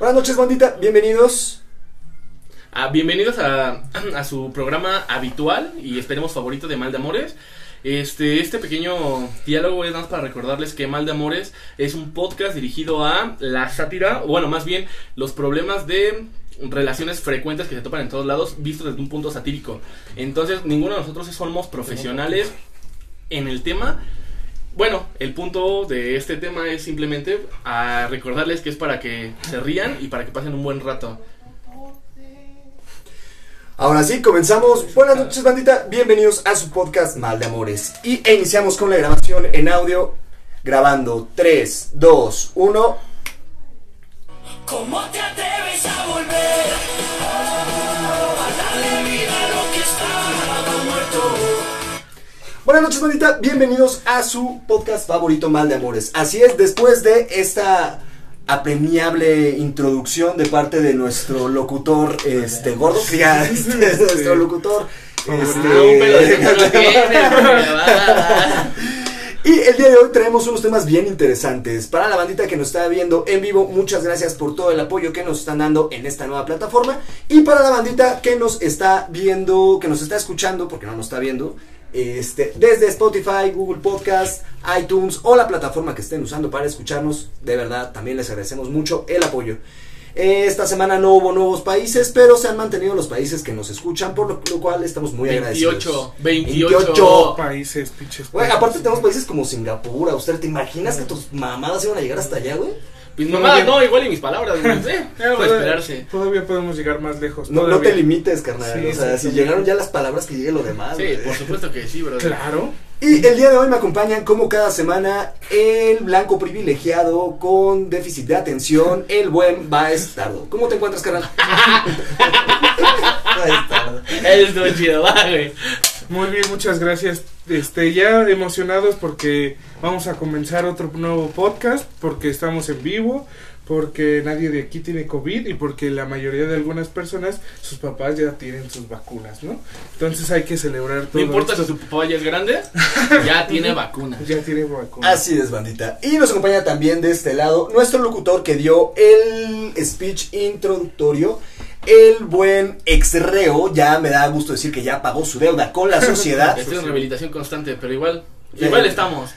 Buenas noches, bandita. Bienvenidos. Ah, bienvenidos a, su programa habitual y esperemos favorito de Mal de Amores. Este, este pequeño diálogo es nada más para recordarles que Mal de Amores es un podcast dirigido a la sátira, o bueno, más bien los problemas de relaciones frecuentes que se topan en todos lados, vistos desde un punto satírico. Entonces, ninguno de nosotros somos profesionales en el tema. Bueno, el punto de este tema es simplemente a recordarles que es para que se rían y para que pasen un buen rato. Ahora sí, comenzamos. Buenas noches, bandita. Bienvenidos a su podcast Mal de Amores. Y iniciamos con la grabación en audio. Grabando 3, 2, 1. ¿Cómo te atreves a volver? Buenas noches, bandita. Bienvenidos a su podcast favorito Mal de Amores. Así es, después de esta apremiable introducción de parte de nuestro locutor, este, gordo, ya, este, nuestro locutor. Este. Y el día de hoy traemos unos temas bien interesantes. Para la bandita que nos está viendo en vivo, muchas gracias por todo el apoyo que nos están dando en esta nueva plataforma. Y para la bandita que nos está viendo, que nos está escuchando, porque no nos está viendo, este, desde Spotify, Google Podcast, iTunes o la plataforma que estén usando para escucharnos, de verdad también les agradecemos mucho el apoyo. Esta semana no hubo nuevos países, pero se han mantenido los países que nos escuchan, por lo, lo cual estamos muy 28, agradecidos. 28. 28. países, pinches. Güey, aparte tenemos países como Singapur, Australia. ¿Te imaginas que tus mamadas iban a llegar hasta allá, güey? Mis No, mamadas, no, igual y mis palabras, güey. Eh, puede Todavía- esperarse. Todavía podemos llegar más lejos. No, no te limites, carnal. Sí, o sea, sí, si sí. llegaron ya las palabras, que llegue lo demás. Sí, por supuesto que sí, bro. Claro. Y el día de hoy me acompañan, como cada semana, el blanco privilegiado con déficit de atención, el buen Baez Tardo. ¿Cómo te encuentras, carnal? Baez Tardo. Eres todo chido, va, güey. Muy bien, muchas gracias. Este, ya emocionados porque vamos a comenzar otro nuevo podcast, porque estamos en vivo, porque nadie de aquí tiene COVID y porque la mayoría de algunas personas, sus papás ya tienen sus vacunas, ¿no? Entonces hay que celebrar todo No importa si esto. su papá ya es grande, ya tiene vacuna. Ya tiene vacunas. Así es, bandita. Y nos acompaña también de este lado nuestro locutor que dio el speech introductorio. El buen ex-reo, ya me da gusto decir que ya pagó su deuda con la sociedad. Estoy en rehabilitación constante, pero igual, Sí. igual estamos.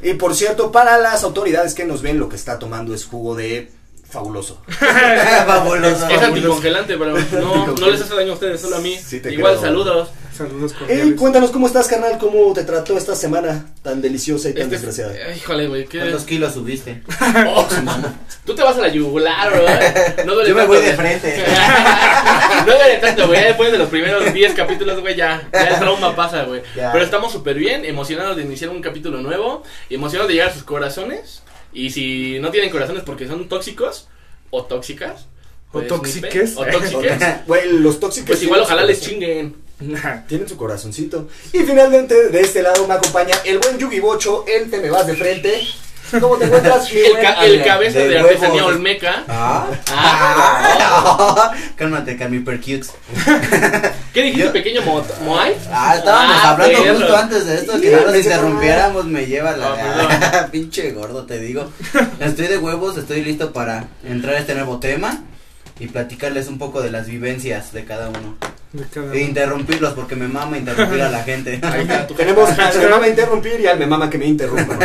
Y por cierto, para las autoridades que nos ven, lo que está tomando es jugo de fabuloso. fabuloso. Es anticongelante, pero no, no les hace daño a ustedes, solo a mí. Sí, te igual, creo. saludos. Saludos cordiales. cuéntanos cómo estás, carnal, cómo te trató esta semana tan deliciosa y tan Este- desgraciada. híjole, güey, qué. ¿Cuántos kilos subiste? Oh, Tú te vas a la yugular, bro. No duele Yo me tanto, voy de güey. frente. no duele tanto, güey. Después de los primeros 10 capítulos, güey, ya, ya el trauma pasa, güey. Pero estamos súper bien, emocionados de iniciar un capítulo nuevo, emocionados de llegar a sus corazones. Y si no tienen corazones porque son tóxicos o tóxicas. O pues, tóxiques. O tóxiques. Güey, los tóxicos. Pues igual ojalá les chinguen. Tienen su corazoncito. Y finalmente, de este lado me acompaña el buen Yugi Bocho, el te me vas de frente. ¿Cómo te encuentras, El, buen? ca- el cabeza de, de artesanía olmeca. Ah. Ah. Cálmate, Carmi Percux. ¿Qué dijiste, Yo- pequeño mo Ah, Ah, estábamos hablando perro. justo antes de esto, que no nos interrumpiéramos, me lleva Ah, la... Pinche gordo, te digo. Estoy de huevos, estoy listo para entrar a este nuevo tema y platicarles un poco de las vivencias de cada uno. E interrumpirlos porque me mama interrumpir a la gente. Ahí está, Tenemos al me mama interrumpir y al me mama que me interrumpa.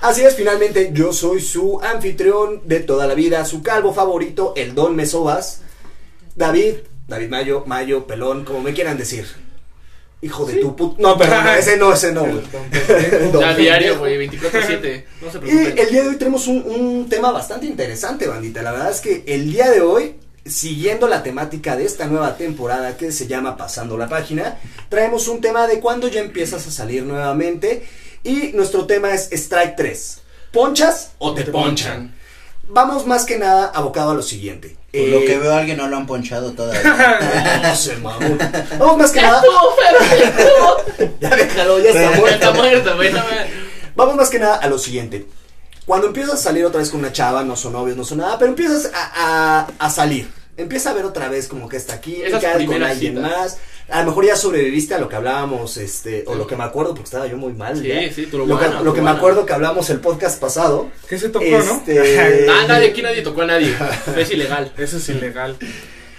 Así es, finalmente, yo soy su anfitrión de toda la vida, su calvo favorito, el Don Mesobas. David, David Mayo, Mayo, Pelón, como me quieran decir. Hijo de tu put... No, perdón, no, ese no, ese no, güey. Don Ya diario, güey, 24-7. No se Y preocupen. el día de hoy tenemos un, un tema bastante interesante, bandita. La verdad es que el día de hoy, siguiendo la temática de esta nueva temporada que se llama Pasando la Página, traemos un tema de cuando ya empiezas a salir nuevamente. Y nuestro tema es Strike 3. ¿Ponchas O te ponchan. Vamos más que nada abocado a lo siguiente. Por Eh, lo que veo a alguien no lo han ponchado todavía. no sé, mamón. Vamos más que ¡Ya nada. estuvo ya estuvo. Ya déjalo, ya está Ya muerto. está muerto, güey. Vamos más que nada a lo siguiente. Cuando empiezas a salir otra vez con una chava, no son novios, no son nada, pero empiezas a, a- a salir. Empieza a ver otra vez como que está aquí, Esas cae con primeras alguien citas. más. A lo mejor ya sobreviviste a lo que hablábamos, este, o lo que me acuerdo, porque estaba yo muy mal. Sí, ya. sí, Lo que, turbana, lo que me acuerdo que hablamos el podcast pasado. ¿Qué se tocó, Este- no? Ah, nadie, aquí nadie tocó a nadie. Es ilegal. Eso es ilegal.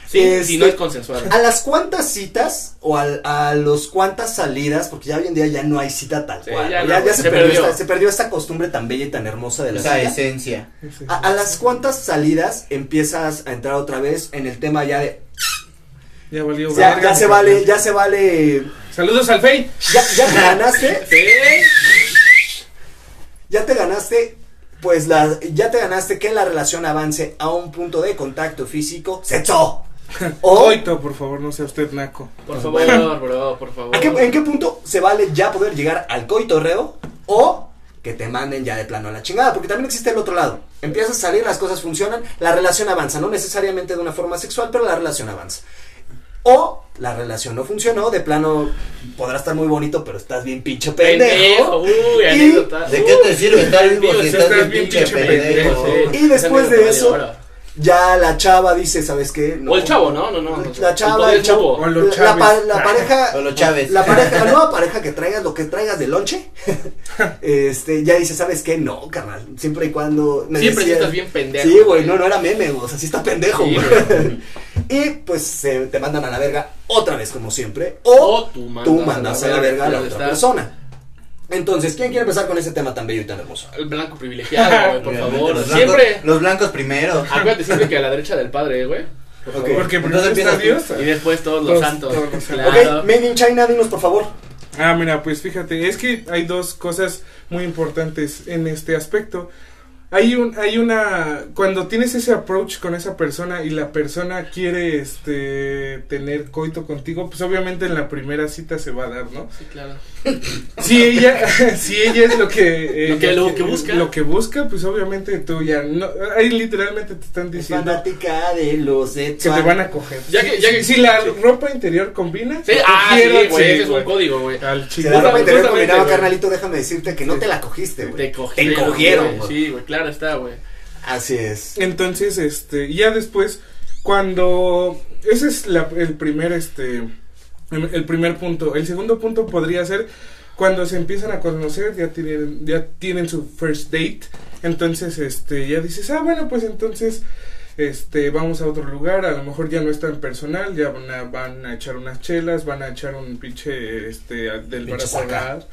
Sí, Este- si no es consensual. ¿A las cuantas citas o al- a, los cuantas salidas? Porque ya hoy en día ya no hay cita tal Sí, cual. ya Ya, no, ya güey, se, se perdió. Esta, se perdió esta costumbre tan bella y tan hermosa de la Esa cita. esencia. Ese- A, a las cuantas salidas empiezas a entrar otra vez en el tema ya de Ya valió. ya, verga, ya se vale, ya se vale, Saludos al Fey. ya, ya te ganaste, Sí. ya te ganaste, pues la, ya te ganaste que la relación avance a un punto de contacto físico, sexo. O Coito, por favor, no sea usted naco. Por favor, bro, por favor. ¿a qué- ¿en qué punto se vale ya poder llegar al coitorreo o que te manden ya de plano a la chingada? Porque también existe el otro lado. Empiezas a salir, las cosas funcionan, la relación avanza, no necesariamente de una forma sexual, pero la relación avanza. O la relación no funcionó, de plano podrá estar muy bonito, pero estás bien pinche pendejo. Pendejo. Uy, Y- anécdota. ¿De qué te sirve estar vivo si estás bien pinche pendejo? sí. Y después de eso. Ya la chava dice, ¿sabes qué? No. O el chavo, ¿no? No, no. La chava, poder el chavo. O los La, la pareja. O los Chávez. La pareja, la nueva pareja que traigas, lo que traigas de lonche, este, ya dice, ¿sabes qué? No, carnal. Siempre y cuando. me Siempre sí decía- estás bien pendejo. Sí, güey, no, no era meme, güey, o sea, sí está pendejo, Sí, güey. y pues se te mandan a la verga otra vez, como siempre. O, O tú mandas, tú mandas a la verga a la otra persona. Entonces, ¿quién quiere empezar con ese tema tan bello y tan hermoso? El blanco privilegiado, güey, por favor. Los blancos, Siempre. los blancos primero. Acuérdate siempre que a la derecha del padre, güey. Por Ok. favor. Porque Entonces empiezas Dios. Y después todos los santos. todos los santos. Claro. Ok, Made in China, dinos por favor. Ah, mira, pues fíjate, es que hay dos cosas muy importantes en este aspecto. Hay un, hay una, cuando tienes ese approach con esa persona y la persona quiere, este, tener coito contigo, pues obviamente en la primera cita se va a dar, ¿no? Sí, claro. Si ella, si ella es lo que, Lo que- lo que busca. lo que busca, pues obviamente tú ya, no, ahí literalmente te están Es diciendo fanática de los que te van a coger. Ya que- ya que- si la sí. ropa interior combina, Sí, ah, sí, cogieron, güey. sí, ese es un código, güey. Al Si chico. la ropa interior combinaba, carnalito, déjame decirte que no te la cogiste, güey. Te cogieron. Te cogieron. Sí, güey, claro está, güey. Así es. Entonces, este, ya después, cuando, ese es la- el primer, este, el primer punto. El segundo punto podría ser cuando se empiezan a conocer, ya tienen, ya tienen su first date. Entonces, este, ya dices, ah, bueno, pues entonces, este, vamos a otro lugar. A lo mejor ya no es tan personal, ya van a, van a echar unas chelas, van a echar un pinche, este, del barato hogar.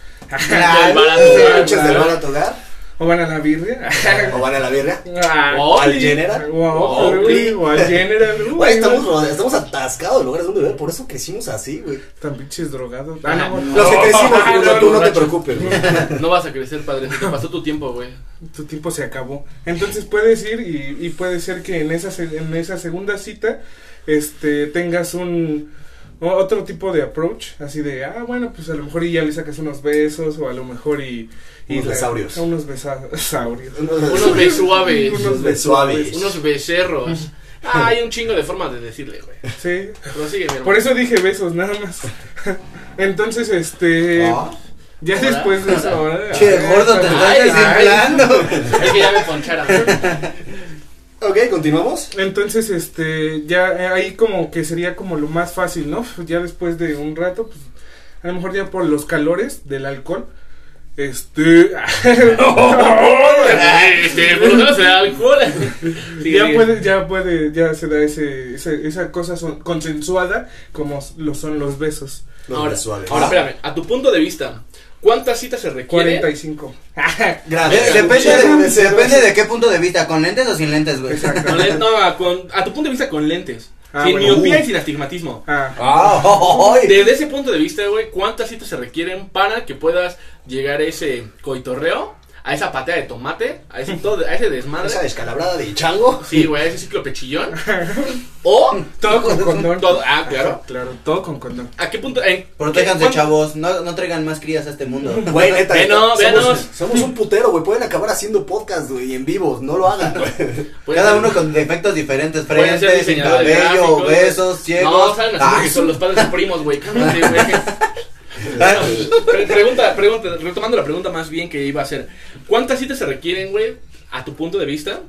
Del barato hogar, O van a la birria. O van a la birria. Ah, O al al General. o- Oli. o al General. Güey, estamos, no. estamos atascados de lugares donde beber, por eso crecimos así, güey. Tan pinches drogados. Ah, no, no. Los que crecimos, Ah, Bruno, no, tú no te preocupes, güey. No vas a crecer, padre. Te pasó tu tiempo, güey. tu tiempo se acabó. Entonces puedes ir y, y puede ser que en esa, se- en esa segunda cita este tengas un o- otro tipo de approach, así de, ah, bueno, pues a lo mejor y ya le sacas unos besos o a lo mejor y... y Unos besaurios. Unos besaurios. Unos besuaves. Unos besuaves. Unos becerros. Ah, hay un chingo de formas de decirle, güey. Sí. Pero sigue, mi hermano. Por eso dije besos, nada más. Entonces, este... Ah, Ya Ahora, después de eso... Che, gordo, te estás desinflando. Es que ya me poncharon. Ok, continuamos. Entonces, este, ya eh, ahí como que sería como lo más fácil, ¿no? Ya después de un rato, pues, a lo mejor ya por los calores del alcohol, este, Este, se da alcohol. Ya puede, ya puede, ya se da ese, ese- esa cosa son- consensuada como lo son los besos. Los Ahora, ahora, espérame. A tu punto de vista, ¿cuántas citas se requieren? 45. Gracias. De- depende, de, gracias. depende de qué punto de vista, con lentes o sin lentes, güey. Con len- no, a, con- a tu punto de vista con lentes. Ah, sin bueno. miopía Uh. y sin astigmatismo. Ah, Ah. Desde ese punto de vista, güey, ¿cuántas citas se requieren para que puedas llegar a ese coitorreo? A esa patea de tomate, a ese, todo, a ese desmadre. Esa descalabrada de chango. Sí, güey, a ese ciclo pechillón. O todo con condón. todo, ah, claro. Claro, todo con condón. ¿A qué punto? En, Protéjanse, ¿cuánto- chavos. No, no traigan más crías a este mundo. Güey, neta. Ve, neta, no, somos, véanos. somos un putero, güey. Pueden acabar haciendo podcast, güey, en vivo. No lo hagan, güey. Cada uno con defectos diferentes. Frente, sin cabello, besos, ciegos. No, saben así Ah, son los padres primos, güey. Cálmate, güey. Ah, Pre- pregunta, pregunta, retomando la pregunta más bien que iba a hacer. ¿Cuántas citas se requieren, güey, a tu punto de vista,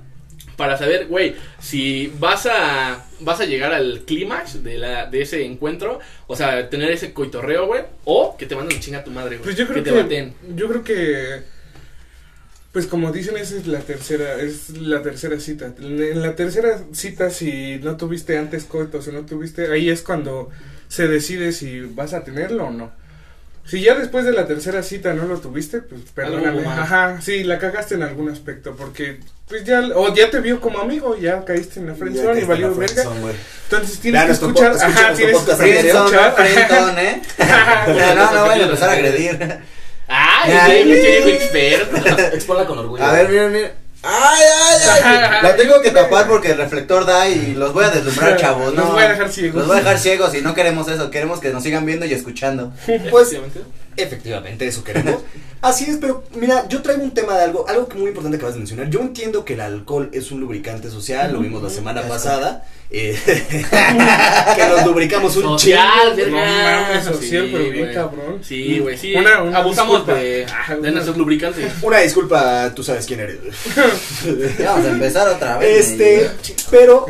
para saber, güey, si vas a vas a llegar al clímax de la de ese encuentro, o sea, tener ese coitorreo, güey, o que te manden chinga a tu madre, güey. Pues yo creo que que, te baten. yo creo que pues como dicen esa es la tercera es la tercera cita. En la tercera cita si no tuviste antes coito, si no tuviste ahí es cuando se decide si vas a tenerlo o no. Si ya después de la tercera cita no lo tuviste, pues perdóname. Ajá, sí, la cagaste en algún aspecto porque pues ya o ya te vio como amigo, ya caíste en la friendzone y valió verga. Entonces tienes que escuchar, ajá, tienes que escuchar. friendzone, ¿eh? No, no, no vayan a empezar a agredir. ¡Ay, Ay. qué viejo experto! Exponla con orgullo. A ver, miren, miren. Ay, ay, ay. La tengo que tapar porque el reflector da y los voy a deslumbrar, chavos. Los No, voy a dejar ciegos. Los voy a dejar ciegos y no queremos eso. Queremos que nos sigan viendo y escuchando. Pues Efectivamente. Efectivamente, eso queremos. Así es, pero mira, yo traigo un tema de algo, algo que muy importante que acabas de mencionar. Yo entiendo que el alcohol es un lubricante social, lo vimos la semana Eso. pasada. eh, que nos lubricamos un Social, chingo. No mames, social, Sí, pero bien cabrón. Sí, güey, sí. Una- una Abusamos disculpa. de, nuestros lubricantes. Una disculpa, tú sabes quién eres. Ya vamos a empezar otra vez. Este, pero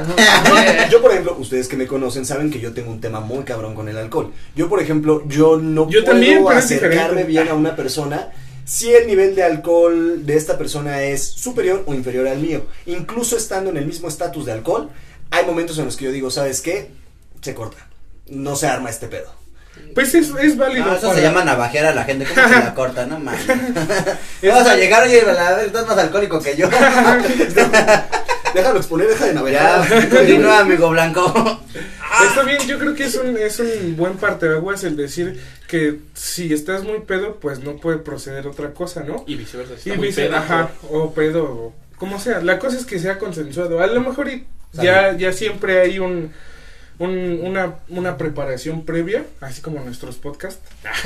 yo por ejemplo, ustedes que me conocen saben que yo tengo un tema muy cabrón con el alcohol. Yo por ejemplo, yo no Yo puedo también, acercarme bien a una persona si el nivel de alcohol de esta persona es superior o inferior al mío. Incluso estando en el mismo estatus de alcohol, hay momentos en los que yo digo, ¿sabes qué? Se corta. No se arma este pedo. Pues es, es válido. No, eso para- se llama navajear a la gente. ¿Cómo se la corta? No mames. Vas a llegar, oye, la- estás más alcohólico que yo. Déjalo exponer, deja de ya, navegar. continúa, amigo blanco. Está bien, yo creo que es un, es un buen parteaguas el decir que si estás muy pedo, pues no puede proceder otra cosa, ¿no? Y viceversa. si Y está muy vice, peda, ajá, o pedo, o como sea. La cosa es que sea consensuado. A lo mejor y ya, ya siempre hay un, un- una, una preparación previa, así como nuestros podcasts.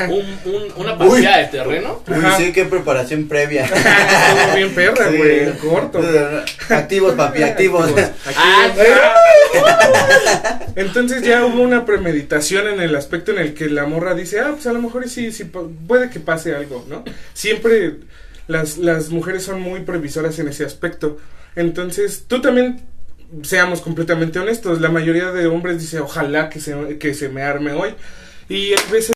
un, un, una paseada de terreno. Uy, Ajá. sí, qué preparación previa. Todo bien perra, Sí. güey, corto. Activos, papi, activos. Ah, Entonces ya hubo una premeditación en el aspecto en el que la morra dice, ah, pues a lo mejor sí, sí, pu- puede que pase algo, ¿no? Siempre las, las mujeres son muy previsoras en ese aspecto. Entonces, tú también, seamos completamente honestos, la mayoría de hombres dice, ojalá que se, que se me arme hoy. Y a veces...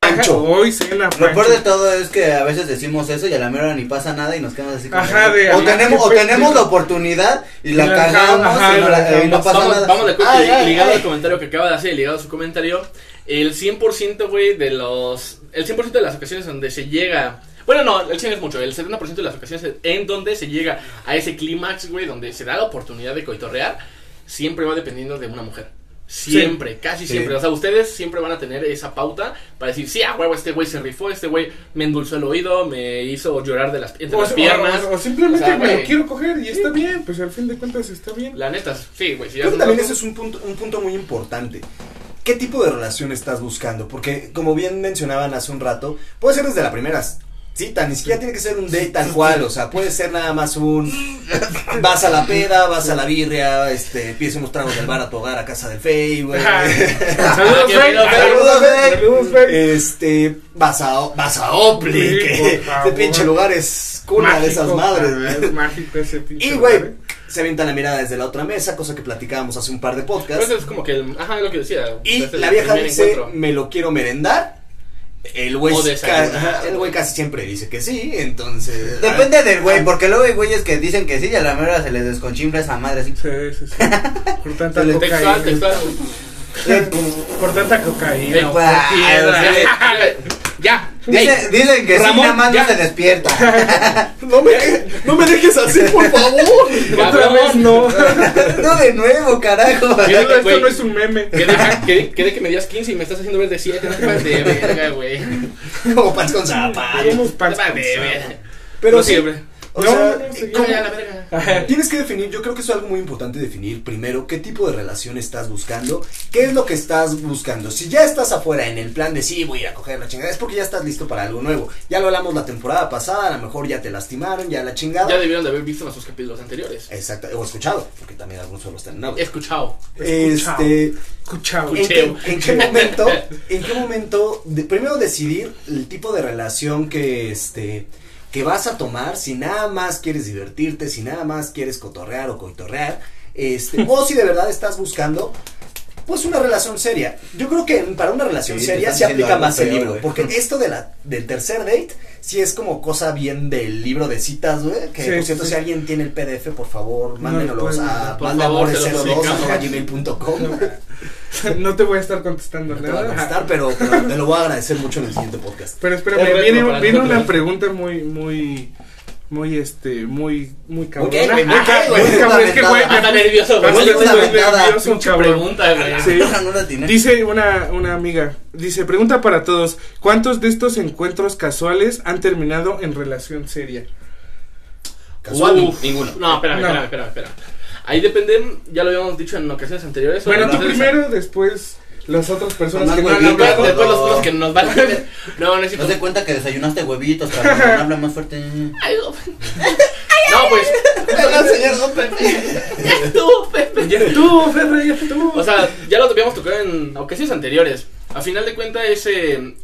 Pancho. Hoy cena Lo peor de todo es que a veces decimos eso y a la mera ni pasa nada y nos quedamos así como Ajá, de- o ajá, tenemos o tenemos la oportunidad y la cagamos ajá, y no, la la- y no cagamos. pasa vamos, nada. vamos de acuerdo, Ay, ay, ligado ay. al comentario que acaba de hacer, ligado a su comentario, el 100%, güey, de los... El 100% de las ocasiones donde se llega... Bueno, no, el 100 es mucho, el 70% de las ocasiones en donde se llega a ese clímax, güey, donde se da la oportunidad de coitorrear, siempre va dependiendo de una mujer. Siempre, casi Sí. siempre. O sea, ustedes siempre van a tener esa pauta para decir, sí, a huevo, este güey se rifó, este güey me endulzó el oído, me hizo llorar de las, entre O, las o- piernas. o- o simplemente O sea, me lo güey. quiero coger y está bien, pues al fin de cuentas está bien. La neta, sí, güey. Si Creo que también ese es un punto, un punto muy importante. ¿Qué tipo de relación estás buscando? Porque, como bien mencionaban hace un rato, puede ser desde la primera cita, ni siquiera tiene que ser un date tal cual, o sea, puede ser nada más un vas a la peda, vas a la birria, este, pides unos tragos del bar a tu hogar a casa del Fey, güey. Saludos, Fey. Saludos, Fey. Saludos, Fey. Este, vas a, vas a Opli, Sí, que favor. pinche lugar es cuna de esas madres, güey. Es mágico ese pinche Y, güey, lugar, ¿eh? se avienta la mirada desde la otra mesa, cosa que platicábamos hace un par de podcasts. Pues es como que, el, ajá, lo que decía. Y la vieja dice, encuentro. me lo quiero merendar. El güey, ca- el casi siempre dice que sí, entonces... Depende del güey, porque luego hay güeyes que dicen que sí y a la mera se les desconchimbra esa madre así. Sí, sí, sí. Por tanta cocaína. Por tanta cocaína. Ya. Dicen, Ey, dicen que sí, Ramón, nada más ya. no se despierta. No me, no me dejes así, por favor. Otra vez no. no de nuevo, carajo. ¿Qué? Esto güey. no es un meme. Que deja, que, que de que me dias 15 y me estás haciendo ver de 7. No te pases de verga, güey. Como pants con zapatos. Te pants pases con verga. Pero No sí, siempre. O No, sea, no, no, sí, ¿cómo- Ya, la verga. Ajá. Tienes que definir, yo creo que eso es algo muy importante definir primero qué tipo de relación estás buscando, qué es lo que estás buscando. Si ya estás afuera en el plan de sí, voy a ir a coger la chingada, es porque ya estás listo para algo nuevo. Ya lo hablamos la temporada pasada, a lo mejor ya te lastimaron, ya la chingada. Ya debieron de haber visto nuestros capítulos anteriores. Exacto, o escuchado, porque también algunos solo están en audio. He escuchado. Escuchado. Este, Escuchado. ¿En qué, en qué momento, en qué momento, de- primero decidir el tipo de relación que, este, que vas a tomar si nada más quieres divertirte, si nada más quieres cotorrear o coitorrear, este, o si de verdad estás buscando pues una relación seria. Yo creo que para una relación Sí, seria se aplica más el libro, porque esto de la del tercer date sí es como cosa bien del libro de citas, güey, que Sí, por cierto sí. si alguien tiene el PDF, por favor, No, mándenos pues, a los maldamores02@gmail.com. no te voy a estar contestando No te voy a nada. contestar, pero, pero te lo voy a agradecer mucho en el siguiente podcast. Pero Es espérame, viene, viene una pregunta muy, muy, muy, este, muy, muy cabrona. Ok, güey, Muy ca- cabrón, es que, güey. Hasta nervioso, güey. Nervioso, cabrón. pregunta. Sí. No. Dice una, una amiga, dice, pregunta para todos, ¿cuántos de estos encuentros casuales han terminado en relación seria? Casual. Uf, ninguno. No, espérame, No. espérame, espérame, espérame. Ahí depende, ya lo habíamos dicho en ocasiones anteriores. Bueno, tú primero, después las otras personas que no han huevitos, hablado. Después los No. otros que nos van a ver. No, no es No se cuenta que desayunaste huevitos, cabrón. Habla más fuerte. Ay, no. No, pues. Ya estuvo, Pepe. Ya estuvo, Ferre, ya estuvo. O sea, ya lo habíamos tocado en ocasiones anteriores. A final de cuentas, ese.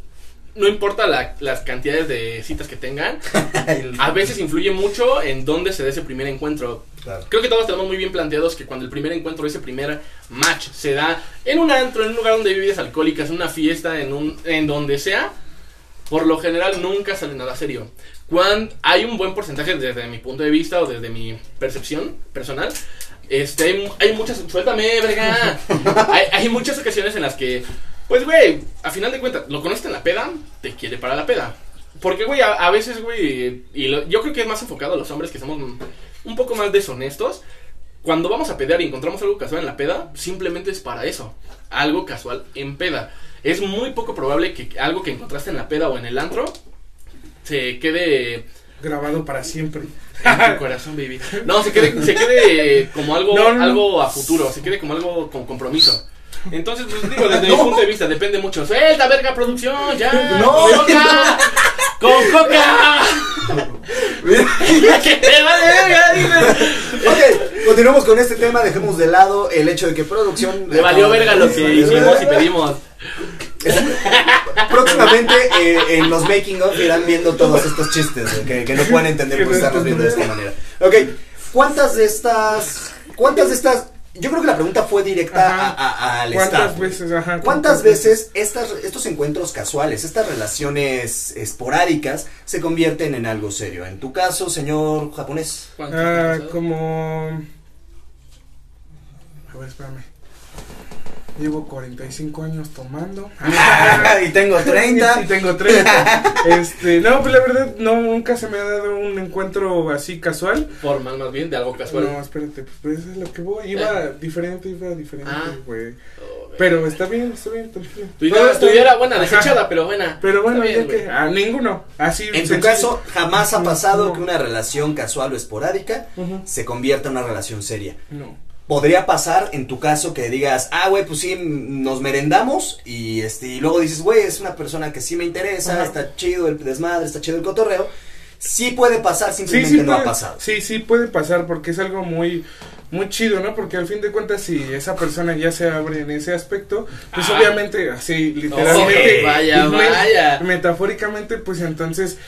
No importa la- las cantidades de citas que tengan, a veces influye mucho en dónde se dé ese primer encuentro. Claro. Creo que todos tenemos muy bien planteados que cuando el primer encuentro, ese primer match se da en un antro, en un lugar donde hay bebidas alcohólicas, en una fiesta, en un en donde sea, por lo general nunca sale nada serio. Cuando hay un buen porcentaje desde mi punto de vista o desde mi percepción personal, este hay, hay muchas suéltame, verga. hay, hay muchas ocasiones en las que pues güey, a final de cuentas, lo conoces en la peda, te quiere para la peda. Porque, güey, a, a veces, güey, y lo- yo creo que es más enfocado a los hombres que somos un poco más deshonestos. Cuando vamos a pedear y encontramos algo casual en la peda, simplemente es para eso. Algo casual en peda. Es muy poco probable que algo que encontraste en la peda o en el antro se quede Grabado para siempre. en tu corazón, baby. No, se quede, se quede como algo, No, no, no. algo a futuro, se quede como algo con compromiso. Entonces, pues digo, desde mi punto de vista depende mucho. ¡Suelta, verga, producción! ¡Ya! No. ¡Con coca! ¡Con coca! ¡Que te vale verga, dice! Ok, continuamos con este tema, dejemos de lado el hecho de que producción... Le valió verga lo que hicimos y pedimos. Próximamente eh, en los making of irán viendo todos estos chistes que no pueden entender por estarlos viendo de esta manera. Ok, ¿cuántas de estas... ¿Cuántas de estas... Yo creo que la pregunta fue directa Ajá. a- a- al ¿Cuántas staff. veces? Ajá, ¿Cuántas veces estas, estos encuentros casuales, estas relaciones esporádicas se convierten en algo serio? En tu caso, señor japonés. ¿Cuántos Ah, como... A ver, espérame. Llevo 45 años tomando. y tengo 30. Y tengo 30. Este, no, pues la verdad, no, nunca se me ha dado un encuentro así casual. Formal, más bien, de algo casual. No, espérate, pues, pues eso es lo que voy. Iba diferente, iba diferente, Ah. güey. Oh, güey. Pero está bien, está bien, bien. Tu Todo idea, está tu idea bien. era buena, Ajá. desechada, pero buena. Pero bueno, bien, ya que. A ninguno. Así. En tu caso, jamás ha pasado no. que una relación casual o esporádica Ujú. se convierta en una relación seria. No. Podría pasar en tu caso que digas, ah, güey, pues sí, nos merendamos y este y luego dices, güey, es una persona que sí me interesa, Ajá. está chido el desmadre, está chido el cotorreo. Sí puede pasar, simplemente sí no puede, ha pasado. sí, sí puede pasar porque es algo muy, muy chido, ¿no? Porque al fin de cuentas si esa persona ya se abre en ese aspecto, pues Ah. obviamente, así, literalmente, vaya, me- vaya. metafóricamente, pues entonces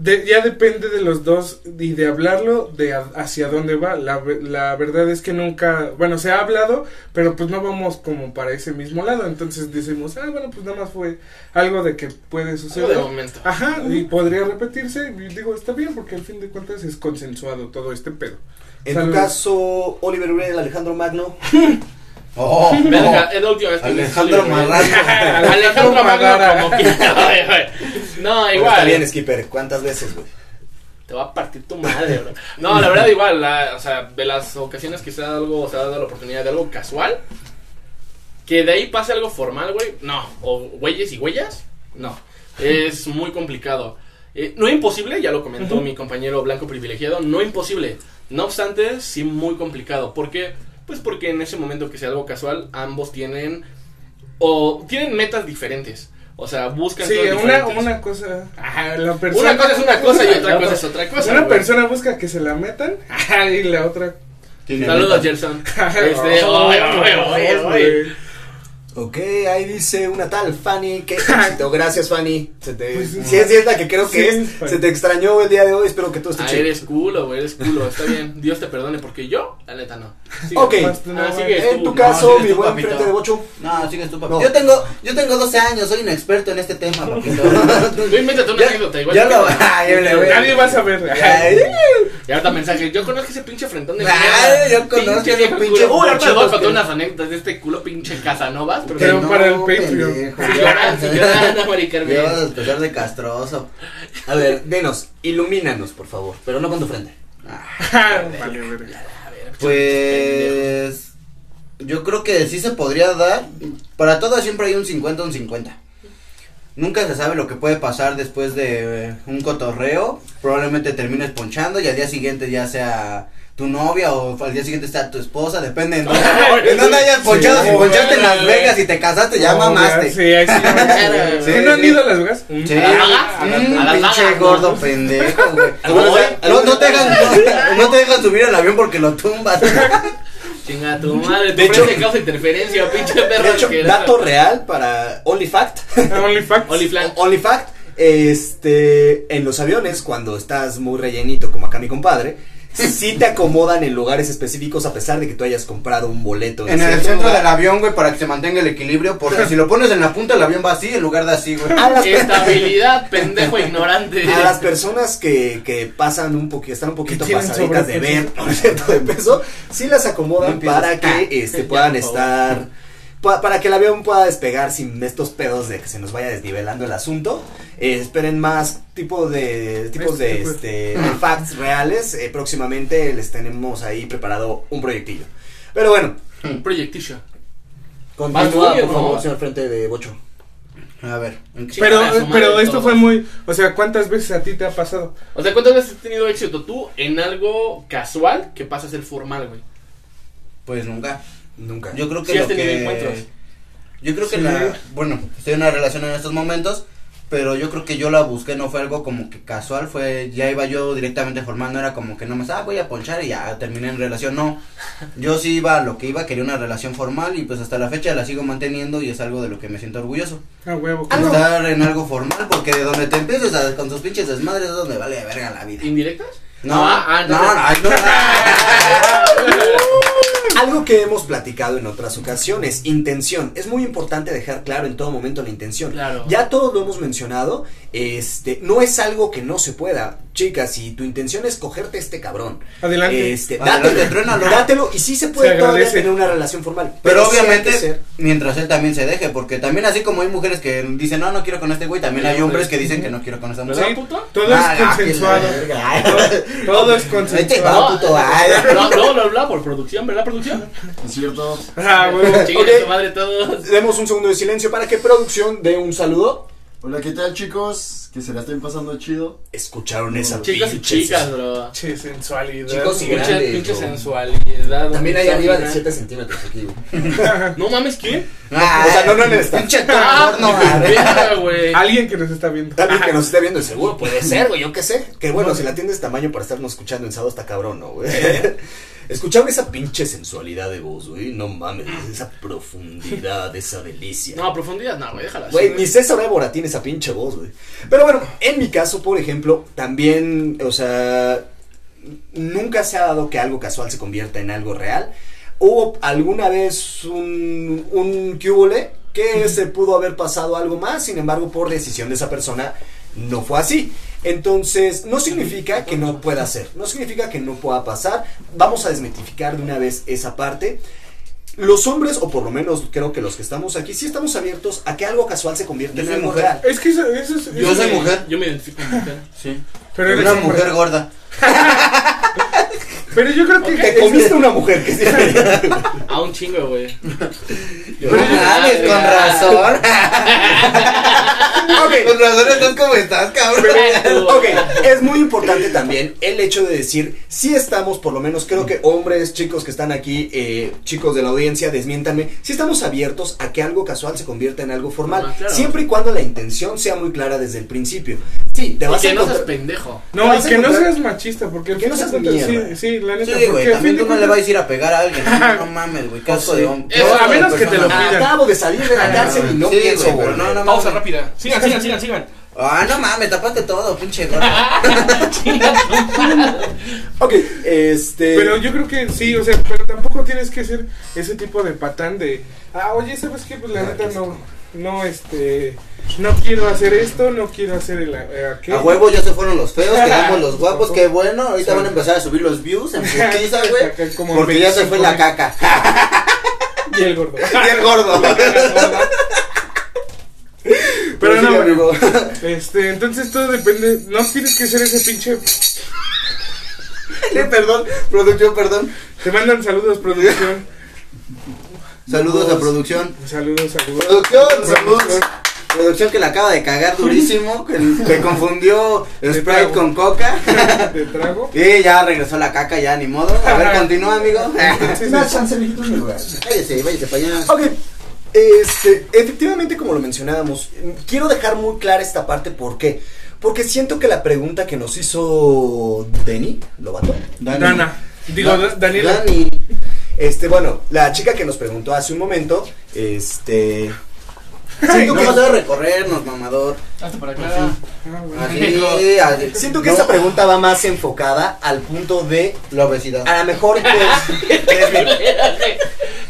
de- ya depende de los dos y de hablarlo, de a- hacia dónde va. La, ve- la verdad es que nunca, bueno, se ha hablado, pero pues no vamos como para ese mismo lado. Entonces decimos, ah, bueno, pues nada más fue algo de que puede Algo suceder. de momento. Ajá, y podría repetirse. Y digo, está bien porque al fin de cuentas es consensuado todo este pedo. En Salud. tu caso, Oliver Uriel, Alejandro Magno, Oh, Verga, es la última vez que Alejandro Marrano. Alejandro como quiera. Güey. No, Pero igual. Está bien, Skipper, ¿cuántas veces, güey? Te va a partir tu madre, bro. No, la verdad, igual, la- o sea, de las ocasiones que se ha dado algo, se ha dado la oportunidad de algo casual, que de ahí pase algo formal, güey, no. O güeyes y huellas, no. Es muy complicado. Eh, no imposible, ya lo comentó mi compañero blanco privilegiado, no imposible. No obstante, sí muy complicado. ¿Por qué? Pues porque en ese momento que sea algo casual, ambos tienen o tienen metas diferentes. O sea, buscan Sí, cosas una, diferentes. una cosa. Ajá, la persona. Una cosa es una cosa y otra cosa es otra cosa. Una güey. persona busca que se la metan. Ajá, y la otra. Tiene Saludos. Gerson. Este, Oh, oye. güey. Ok, ahí dice una tal Fanny, qué éxito, gracias Fanny. Se te, Pues, si es, si es la que creo que sí, es, Fanny. se te extrañó el día de hoy, espero que todo esté Ah, chido. eres culo, güey, eres culo. Está bien, Dios te perdone, porque yo, la neta, no. Sigue. Ok, Más tú no, Ah, sigue. en tu No, caso, mi buen papito. frente de bocho. No, sigues tú, papi. No. Yo tengo, yo tengo 12 años, soy un experto en este tema, papito. Tú invéntate una anécdota, igual. lo- yo a- Nadie va a saber. Y ahorita mensaje, yo conozco ese pinche frentón de mierda. yo conozco ese pinche culo. Uy, ahorita les voy a bochotos contar que- unas anécdotas de este culo pinche Casanovas. Pero, no, para el Patreon. pendejo. Yo a empezar de castroso. A ver, denos, ilumínanos, por favor. Pero no con tu frente. Vale, verga. Pues yo creo que sí se podría dar. Para todo siempre hay un 50, un 50. Nunca se sabe lo que puede pasar después de eh, un cotorreo. Probablemente termines ponchando y al día siguiente ya sea tu novia o al día siguiente sea tu esposa, depende en dónde hayas ponchado. Sí, si ponchaste en. Las Vegas y te casaste, ya No, mamaste. Sí, ahí sí. ya- Sí, ¿Sí ¿No han ido a Las Vegas? Sí, ¿A las Vegas? mm, ¿A las pinche gordo pendejo, güey. ¿Alguna No, no, no te dejan, no, no te dejan subir al avión porque lo tumbas. Chinga tu madre, De tu hecho- causa interferencia, pinche perro. De hecho, dato real para Only Fact. Only Facts. Only Flan. Only Fact. Este, en los aviones, cuando estás muy rellenito, como acá mi compadre, sí te acomodan en lugares específicos a pesar de que tú hayas comprado un boleto. En el centro lugar. del avión, güey, para que se mantenga el equilibrio, porque si lo pones en la punta, el avión va así en lugar de así, güey. Estabilidad, pendejo ignorante. a las personas que, que pasan un poquito, están un poquito pasaditas de ver por ciento de peso, sí las acomodan No para que este, Ya, puedan estar, para que el avión pueda despegar sin estos pedos de que se nos vaya desnivelando el asunto. Eh, esperen más tipo de tipos de, Este, pues. este, de facts reales. Eh, próximamente les tenemos ahí preparado un proyectillo. Pero bueno, Un proyectillo. continúa por ¿no? favor, señor frente de Bocho. A ver, ¿en qué- Chingar Pero, madre pero esto todos. fue muy. O sea, ¿cuántas veces a ti te ha pasado? O sea, ¿cuántas veces has tenido éxito tú en algo casual que pasa a ser formal, güey? pues nunca. Nunca. Yo creo que Sí has lo tenido que- encuentros. Yo creo que la, bueno, estoy en una relación en estos momentos, pero yo creo que yo la busqué, no fue algo como que casual, fue, ya iba yo directamente formando, era como que no más, ah, voy a ponchar y ya terminé en relación, no. Yo sí iba a lo que iba, quería una relación formal y pues hasta la fecha la sigo manteniendo y es algo de lo que me siento orgulloso. A huevo. Ah, no. Estar en algo formal, porque de donde te empieces a- con tus pinches desmadres es donde vale verga la vida. ¿Indirectas? No, Ah, ah, no, entonces- no, Algo que hemos platicado en otras ocasiones, intención. Es muy importante dejar claro en todo momento la intención. Claro. Ya todos lo hemos mencionado, este, no es algo que no se pueda. Chicas, si tu intención es cogerte a este cabrón, Adelante. este, Adelante, dátelo, truénalo. dátelo y sí se puede Se todavía tener una relación formal. Pero obviamente, mientras él también se deje, porque también así como hay mujeres que dicen, no, no quiero con este güey, también hay hombres que dicen que no quiero con esta mujer. Todo Ah, es consensuado. Todo, es consensuado. no, no, no, no, por producción, ¿verdad, producción? Es cierto. Ah, Ok. tu madre todos. Demos un segundo de silencio para que producción dé un saludo. Hola, ¿qué tal, chicos? Que se la estén pasando chido. Escucharon esa Chicas y chicas, bro. Che, sensualidad. Chicos y Pinche, grandes, pinche sensualidad. También hay arriba de misógina. 7 centímetros aquí, güey. No mames, ¿quién? Ah, O sea, no, no en. Pinche Ah, no, verga, güey. Alguien que nos está viendo. Alguien que nos esté viendo, seguro puede ser, güey, yo qué sé. Que bueno, si la tienes de tamaño para estarnos escuchando en sábado está cabrón, ¿no, güey? Escucharon esa pinche sensualidad de voz, güey. No mames, esa profundidad, esa delicia. No, profundidad no, güey, déjala. Güey, ni César Évora tiene esa pinche voz, güey. Pero bueno, en mi caso, por ejemplo, también, o sea, nunca se ha dado que algo casual se convierta en algo real. Hubo alguna vez un, un cubole que se pudo haber pasado algo más, sin embargo, por decisión de esa persona, no fue así. Entonces, no significa que no pueda ser, no significa que no pueda pasar. Vamos a desmitificar de una vez esa parte. Los hombres, o por lo menos creo que los que estamos aquí, sí estamos abiertos a que algo casual se convierta en algo mujer. real. Es que eso, eso es. Yo soy mujer. Yo me identifico como mujer. Sí. Pero eres Una hombre. mujer gorda. Pero yo creo que. Te comiste una mujer que sí. A un chingo, güey. Mames, con razón. Ok, Con razón estás como estás, cabrón. Ok, es muy importante también el hecho de decir si estamos, por lo menos creo que hombres, chicos que están aquí, eh, chicos de la audiencia, desmiéntanme, si estamos abiertos a que algo casual se convierta en algo formal, Ah, claro. siempre y cuando la intención sea muy clara desde el principio. Sí, te Y vas a que no seas pendejo. No, y a que no seas machista, porque Que no seas mierda. Sí, sí, la neta. Sí, güey, también tú no le vas a ir a pegar a alguien. No, no mames, güey, casco de hombre. A menos que te lo pidan. Acabo de salir de la cárcel y no Sí, pienso güey, Pausa rápida. Sigan, sigan, sigan, sigan. Ah, no mames, tapaste todo, pinche gordo. Ok, este... Pero yo creo que sí, o sea, pero tampoco tienes que ser ese tipo de patán de, ah, oye, ¿sabes qué? Pues la neta no, no, este, no quiero hacer esto, no quiero hacer el, eh, aquello. A huevo ya se fueron los feos, quedamos los guapos, qué bueno. Ahorita van a empezar a subir los views en putiza, güey. Como Porque ya se 25 fue la caca. Y el gordo. Y el gordo. Pero no, sí, amigo. este, entonces todo depende, no tienes que ser ese pinche, Eh, perdón, producción, perdón. te mandan saludos, producción. Saludos a producción. Saludos, saludos. Producción, saludos. Producción que la acaba de cagar durísimo, que, que confundió Sprite con coca. De trago. Y ya regresó la caca, ya ni modo. A ver, continúa, amigo. Una chance, mi lugar. Váyase, váyase para allá. Ok, este, efectivamente como lo mencionábamos, quiero dejar muy clara esta parte, ¿por qué? Porque siento que la pregunta que nos hizo Denny, ¿Lobato? Dana. Digo, Da- Daniela. Dani. Este, bueno, la chica que nos preguntó hace un momento, este... No Siento vas que, a recorrernos, mamador. Hasta para acá. Ah. Así, así. siento que No, esta pregunta va más enfocada al punto de, La obesidad. a lo mejor, pues, es mi-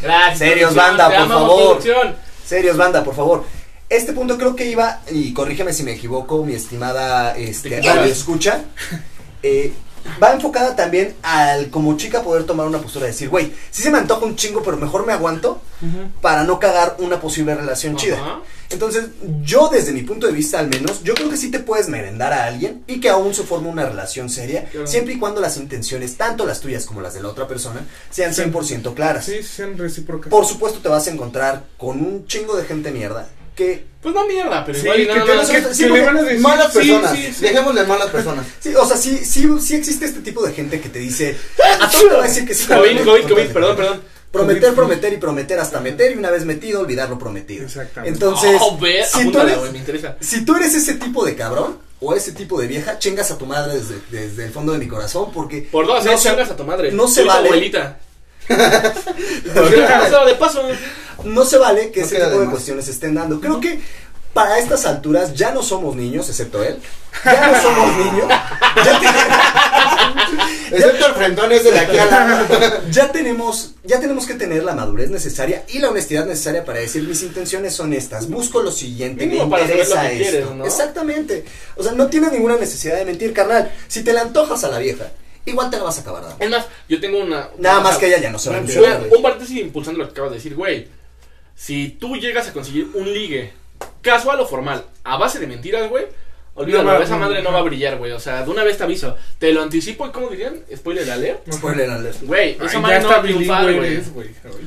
Gracias. Serios, banda, por favor. Serios, banda, por favor. Este punto creo que iba, y corrígeme si me equivoco, mi estimada este, radio escucha, eh, va enfocada también al como chica poder tomar una postura de decir, güey, sí se me antoja un chingo, pero mejor me aguanto para no cagar una posible relación chida. Ajá. Entonces, yo desde mi punto de vista al menos, yo creo que sí te puedes merendar a alguien y que aún se forme una relación seria, Claro. siempre y cuando las intenciones, tanto las tuyas como las de la otra persona, sean Sí. 100% claras. Sí, sean recíprocas. Por supuesto te vas a encontrar con un chingo de gente mierda que Pues no mierda, pero Sí, igual y que nada más. que- sí, que porque le van a decir, Malas personas. sí, sí. Dejémosle malas personas. sí, o sea, sí, sí, sí existe este tipo de gente que te dice, a todo te va a decir que sí. COVID, COVID, COVID, perdón, perdón. Prometer, prometer y prometer hasta meter y una vez metido olvidar lo prometido. Exactamente. Entonces, Oh, ve, si, tú eres, me interesa. si tú eres ese tipo de cabrón o ese tipo de vieja, chingas a tu madre desde, desde el fondo de mi corazón porque Por dos, no no se- chingas a tu madre. no se vale. abuelita. De paso. No se vale que No ese tipo de cuestiones se estén dando. Creo que para estas alturas ya no somos niños, excepto él. Ya no somos niños. Ya, te- Excepto el frentón ese de la. ya tenemos, ya tenemos que tener la madurez necesaria y la honestidad necesaria para decir mis intenciones son estas. Busco lo siguiente, Mínimo me para saber interesa lo que esto. quieres, ¿no? Exactamente. O sea, no tienes ninguna necesidad de mentir, carnal. Si te la antojas a la vieja, igual te la vas a acabar dando. Es más, yo tengo una. Nada más que ella ya no se va a. Un paréntesis impulsando lo que acabas de decir, güey. Si tú llegas a conseguir un ligue, casual o formal, a base de mentiras, güey. Olvídalo, No esa madre no va a brillar, güey. O sea, de una vez te aviso. Te lo anticipo y, ¿cómo dirían? Spoiler alert. Spoiler alert. Güey, esa madre no va está a triunfar, güey.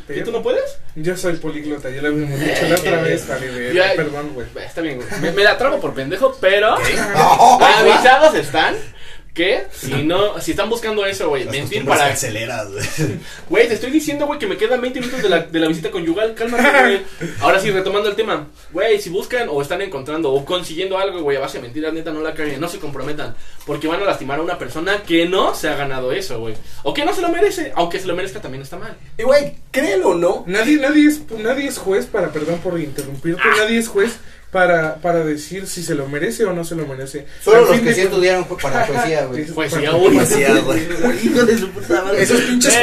¿Y tú no puedes? Yo soy políglota, ya lo habíamos dicho la otra vez, vale, perdón, güey. Está bien, güey. Me, me la trago por pendejo, pero avisados están que si no, si están buscando eso, güey, mentir para. canceleras, güey. Güey, te estoy diciendo, güey, que me quedan 20 minutos de la, de la visita conyugal. Cálmate, güey. Ahora sí, retomando el tema. Güey, si buscan o están encontrando o consiguiendo algo, güey, a base de mentiras, neta, no la caguen, no se comprometan. Porque van a lastimar a una persona que no se ha ganado eso, güey. O que no se lo merece, aunque se lo merezca también está mal. Y güey, créelo o no, Nadie, nadie, es, nadie es juez para, perdón por interrumpirte, Ah. nadie es juez para, para decir si se lo merece o no se lo merece. Solo los que sí estudiaron fue para poesía, güey. Poesía, güey. Poesía, güey. Hijo de su puta madre. Esos pinches Eh,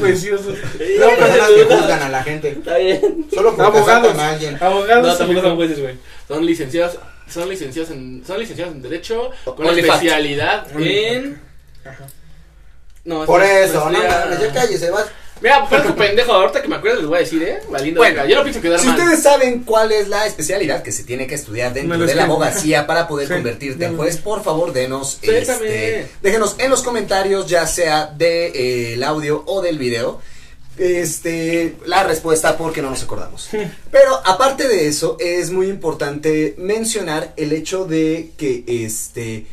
preciosos. No, personas que juzgan a la gente. Está bien. Solo porque Abogados. alguien. Abogados. No, tampoco son jueces, güey. Son licenciados, son licenciados en, son licenciados en derecho con Only especialidad en. Ajá. No, Por es eso, no mames, ya cállese, vas. Mira, pero tu pendejo, ahorita que me acuerdo les voy a decir, eh. Valiendo Bueno. Yo no pienso quedar Si mal. ustedes saben cuál es la especialidad que se tiene que estudiar dentro de la abogacía para poder Sí, convertirte en juez, por favor denos, este, déjenos en los comentarios, ya sea del de, eh, el audio o del video, este, la respuesta porque no nos acordamos. Pero aparte de eso, es muy importante mencionar el hecho de que, este,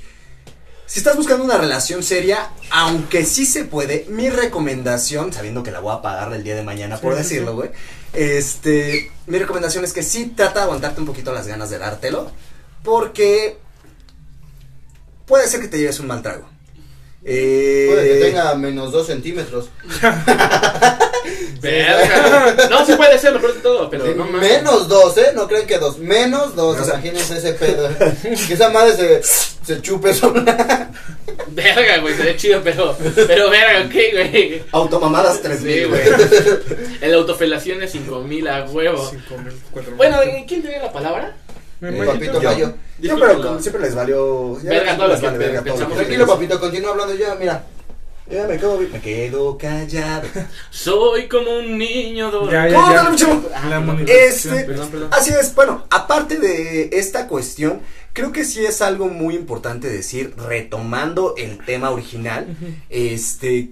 si estás buscando una relación seria, aunque sí se puede, mi recomendación, sabiendo que la voy a pagar el día de mañana por Sí, decirlo, sí. güey, este, mi recomendación es que sí trata de aguantarte un poquito las ganas de dártelo, porque puede ser que te lleves un mal trago. Eh, Puede que tenga menos dos centímetros. Verga. No, sí puede ser, lo peor de todo, pero Sí, no mames. menos dos, ¿eh? No creen que dos. Menos dos. O sea- Imagínense ese pedo. que esa madre se, se chupe sola. Verga, güey, se ve chido, pero, pero verga, ok, güey. Automamadas Sí, 3000, güey. güey. El autofelación es 5000 a huevo. Cinco mil, cuatro mil. Bueno, ¿quién tiene la palabra? Mi Eh, papito gallo. Yo, Discúlpenlo. pero como siempre les valió. ya Verga, todo vale verga todo Tranquilo, papito, continúa hablando ya. Mira. Ya me quedo, me quedo callado. Soy como un niño dormido. Ya, ya, ¿Cómo ya. no, mucho? La monetización. Este, Perdón, perdón. así es, bueno, aparte de esta cuestión, creo que sí es algo muy importante decir, retomando el tema original, este,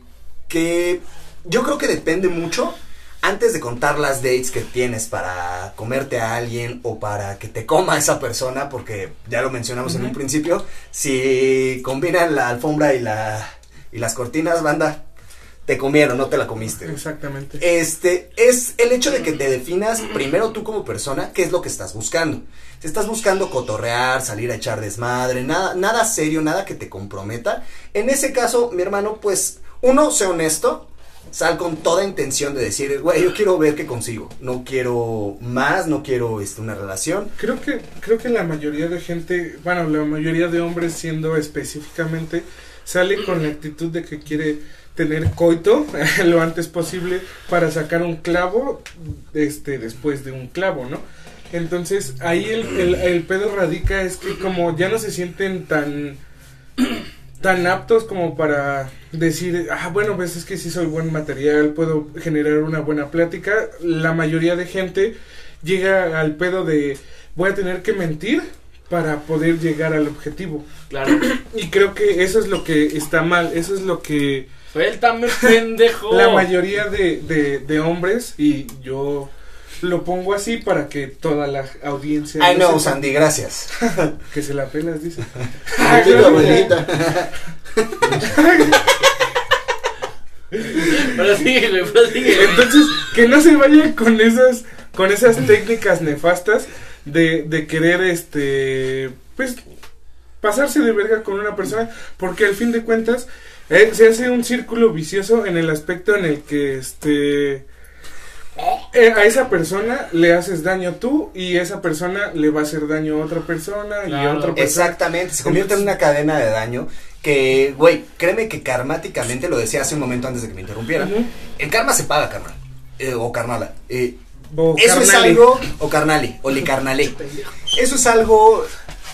que yo creo que depende mucho, antes de contar las dates que tienes para comerte a alguien o para que te coma esa persona, porque ya lo mencionamos en un principio, si combinan la alfombra y la y las cortinas, banda, te comieron, no te la comiste. Exactamente. Este es el hecho de que te definas primero tú como persona, qué es lo que estás buscando. Si estás buscando cotorrear, salir a echar desmadre, nada, nada serio, nada que te comprometa. En ese caso, mi hermano, pues, uno, sé honesto, sal con toda intención de decir, güey, yo quiero ver qué consigo. No quiero más, no quiero este, una relación. Creo que, creo que la mayoría de gente, bueno, la mayoría de hombres siendo específicamente, sale con la actitud de que quiere tener coito lo antes posible para sacar un clavo este después de un clavo, ¿no? Entonces ahí el, el, el pedo radica es que como ya no se sienten tan tan aptos como para decir, ah, bueno, pues es que sí soy buen material, puedo generar una buena plática. La mayoría de gente llega al pedo de voy a tener que mentir para poder llegar al objetivo. Claro. Y creo que eso es lo que está mal, eso es lo que Suéltame, pendejo. la mayoría de, de, de hombres, y yo lo pongo así para que toda la audiencia know, sepa, Sandy, gracias. que se la pelas, dice. Abuelita. Pero síguele, pero síguele. Entonces, que no se vayan con esas, con esas técnicas nefastas de, de querer, este, pues, pasarse de verga con una persona, porque al fin de cuentas, eh, se hace un círculo vicioso en el aspecto en el que, este, eh, a esa persona le haces daño tú y esa persona le va a hacer daño a otra persona y a otra persona. Exactamente, se convierte en una cadena de daño que, güey, créeme que karmáticamente, lo decía hace un momento antes de que me interrumpieran, Ujú. el karma se paga, carnal, eh, o carnala. eh, O eso es algo, o carnali, o licarnalé. Eso es algo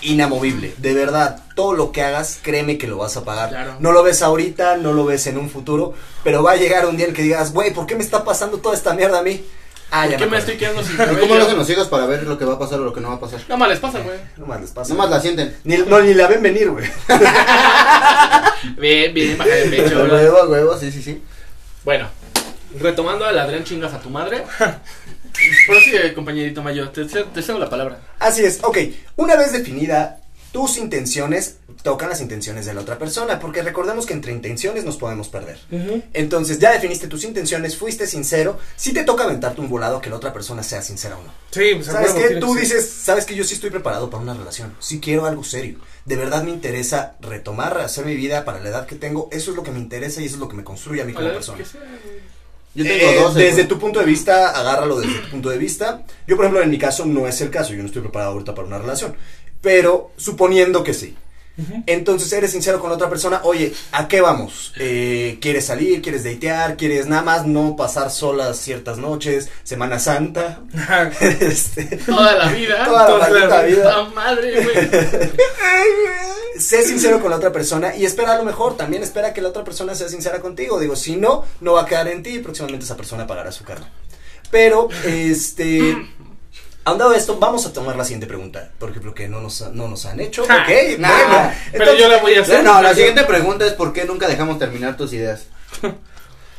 inamovible, de verdad. Todo lo que hagas, créeme que lo vas a pagar. Claro. No lo ves ahorita, no lo ves en un futuro, pero va a llegar un día en que digas, güey, ¿por qué me está pasando toda esta mierda a mí? Ah, ¿Por ya qué me estoy quedando sin ¿Y cómo lo hacen cabello? los ciegos para ver lo que va a pasar o lo que no va a pasar? No más les pasa, güey. No más les pasa. Nomás la sienten. Ni, no, ni la ven venir, güey. Bien, bien, baja de pecho. A huevo, huevo, sí, sí, sí. Bueno, retomando al Adrián chingas a tu madre. Prosigue, compañerito Mayo, te, te cedo la palabra. Así es, ok. Una vez definida tus intenciones, tocan las intenciones de la otra persona, porque recordemos que entre intenciones nos podemos perder. Entonces, ya definiste tus intenciones, fuiste sincero, si te toca aventarte un volado que la otra persona sea sincera o no. Sí, pues ¿Sabes qué? Tú que dices, sabes que yo sí estoy preparado para una relación, sí quiero algo serio. De verdad me interesa retomar, hacer mi vida para la edad que tengo, eso es lo que me interesa y eso es lo que me construye a mí como persona. que sea. Yo tengo Eh, 12. desde tu punto de vista, agárralo desde tu punto de vista. Yo, por ejemplo, en mi caso no es el caso. Yo no estoy preparado ahorita para una relación. Pero suponiendo que sí. Entonces eres sincero con la otra persona. Oye, ¿a qué vamos? Eh, ¿Quieres salir? ¿Quieres datear? ¿Quieres nada más no pasar solas ciertas noches? Semana Santa. este, Toda la vida. toda la Toda la vida. Madre, güey. sé sincero con la otra persona y espera lo mejor. También espera que la otra persona sea sincera contigo. Digo, si no, no va a quedar en ti y próximamente esa persona pagará su carne. Pero, este. Ahondado esto, vamos a tomar la siguiente pregunta. Por ejemplo, que no nos, no nos han hecho. Ja, ok, nah, bueno. Pero yo la voy a hacer. No, la siguiente pregunta es ¿por qué nunca dejamos terminar tus ideas?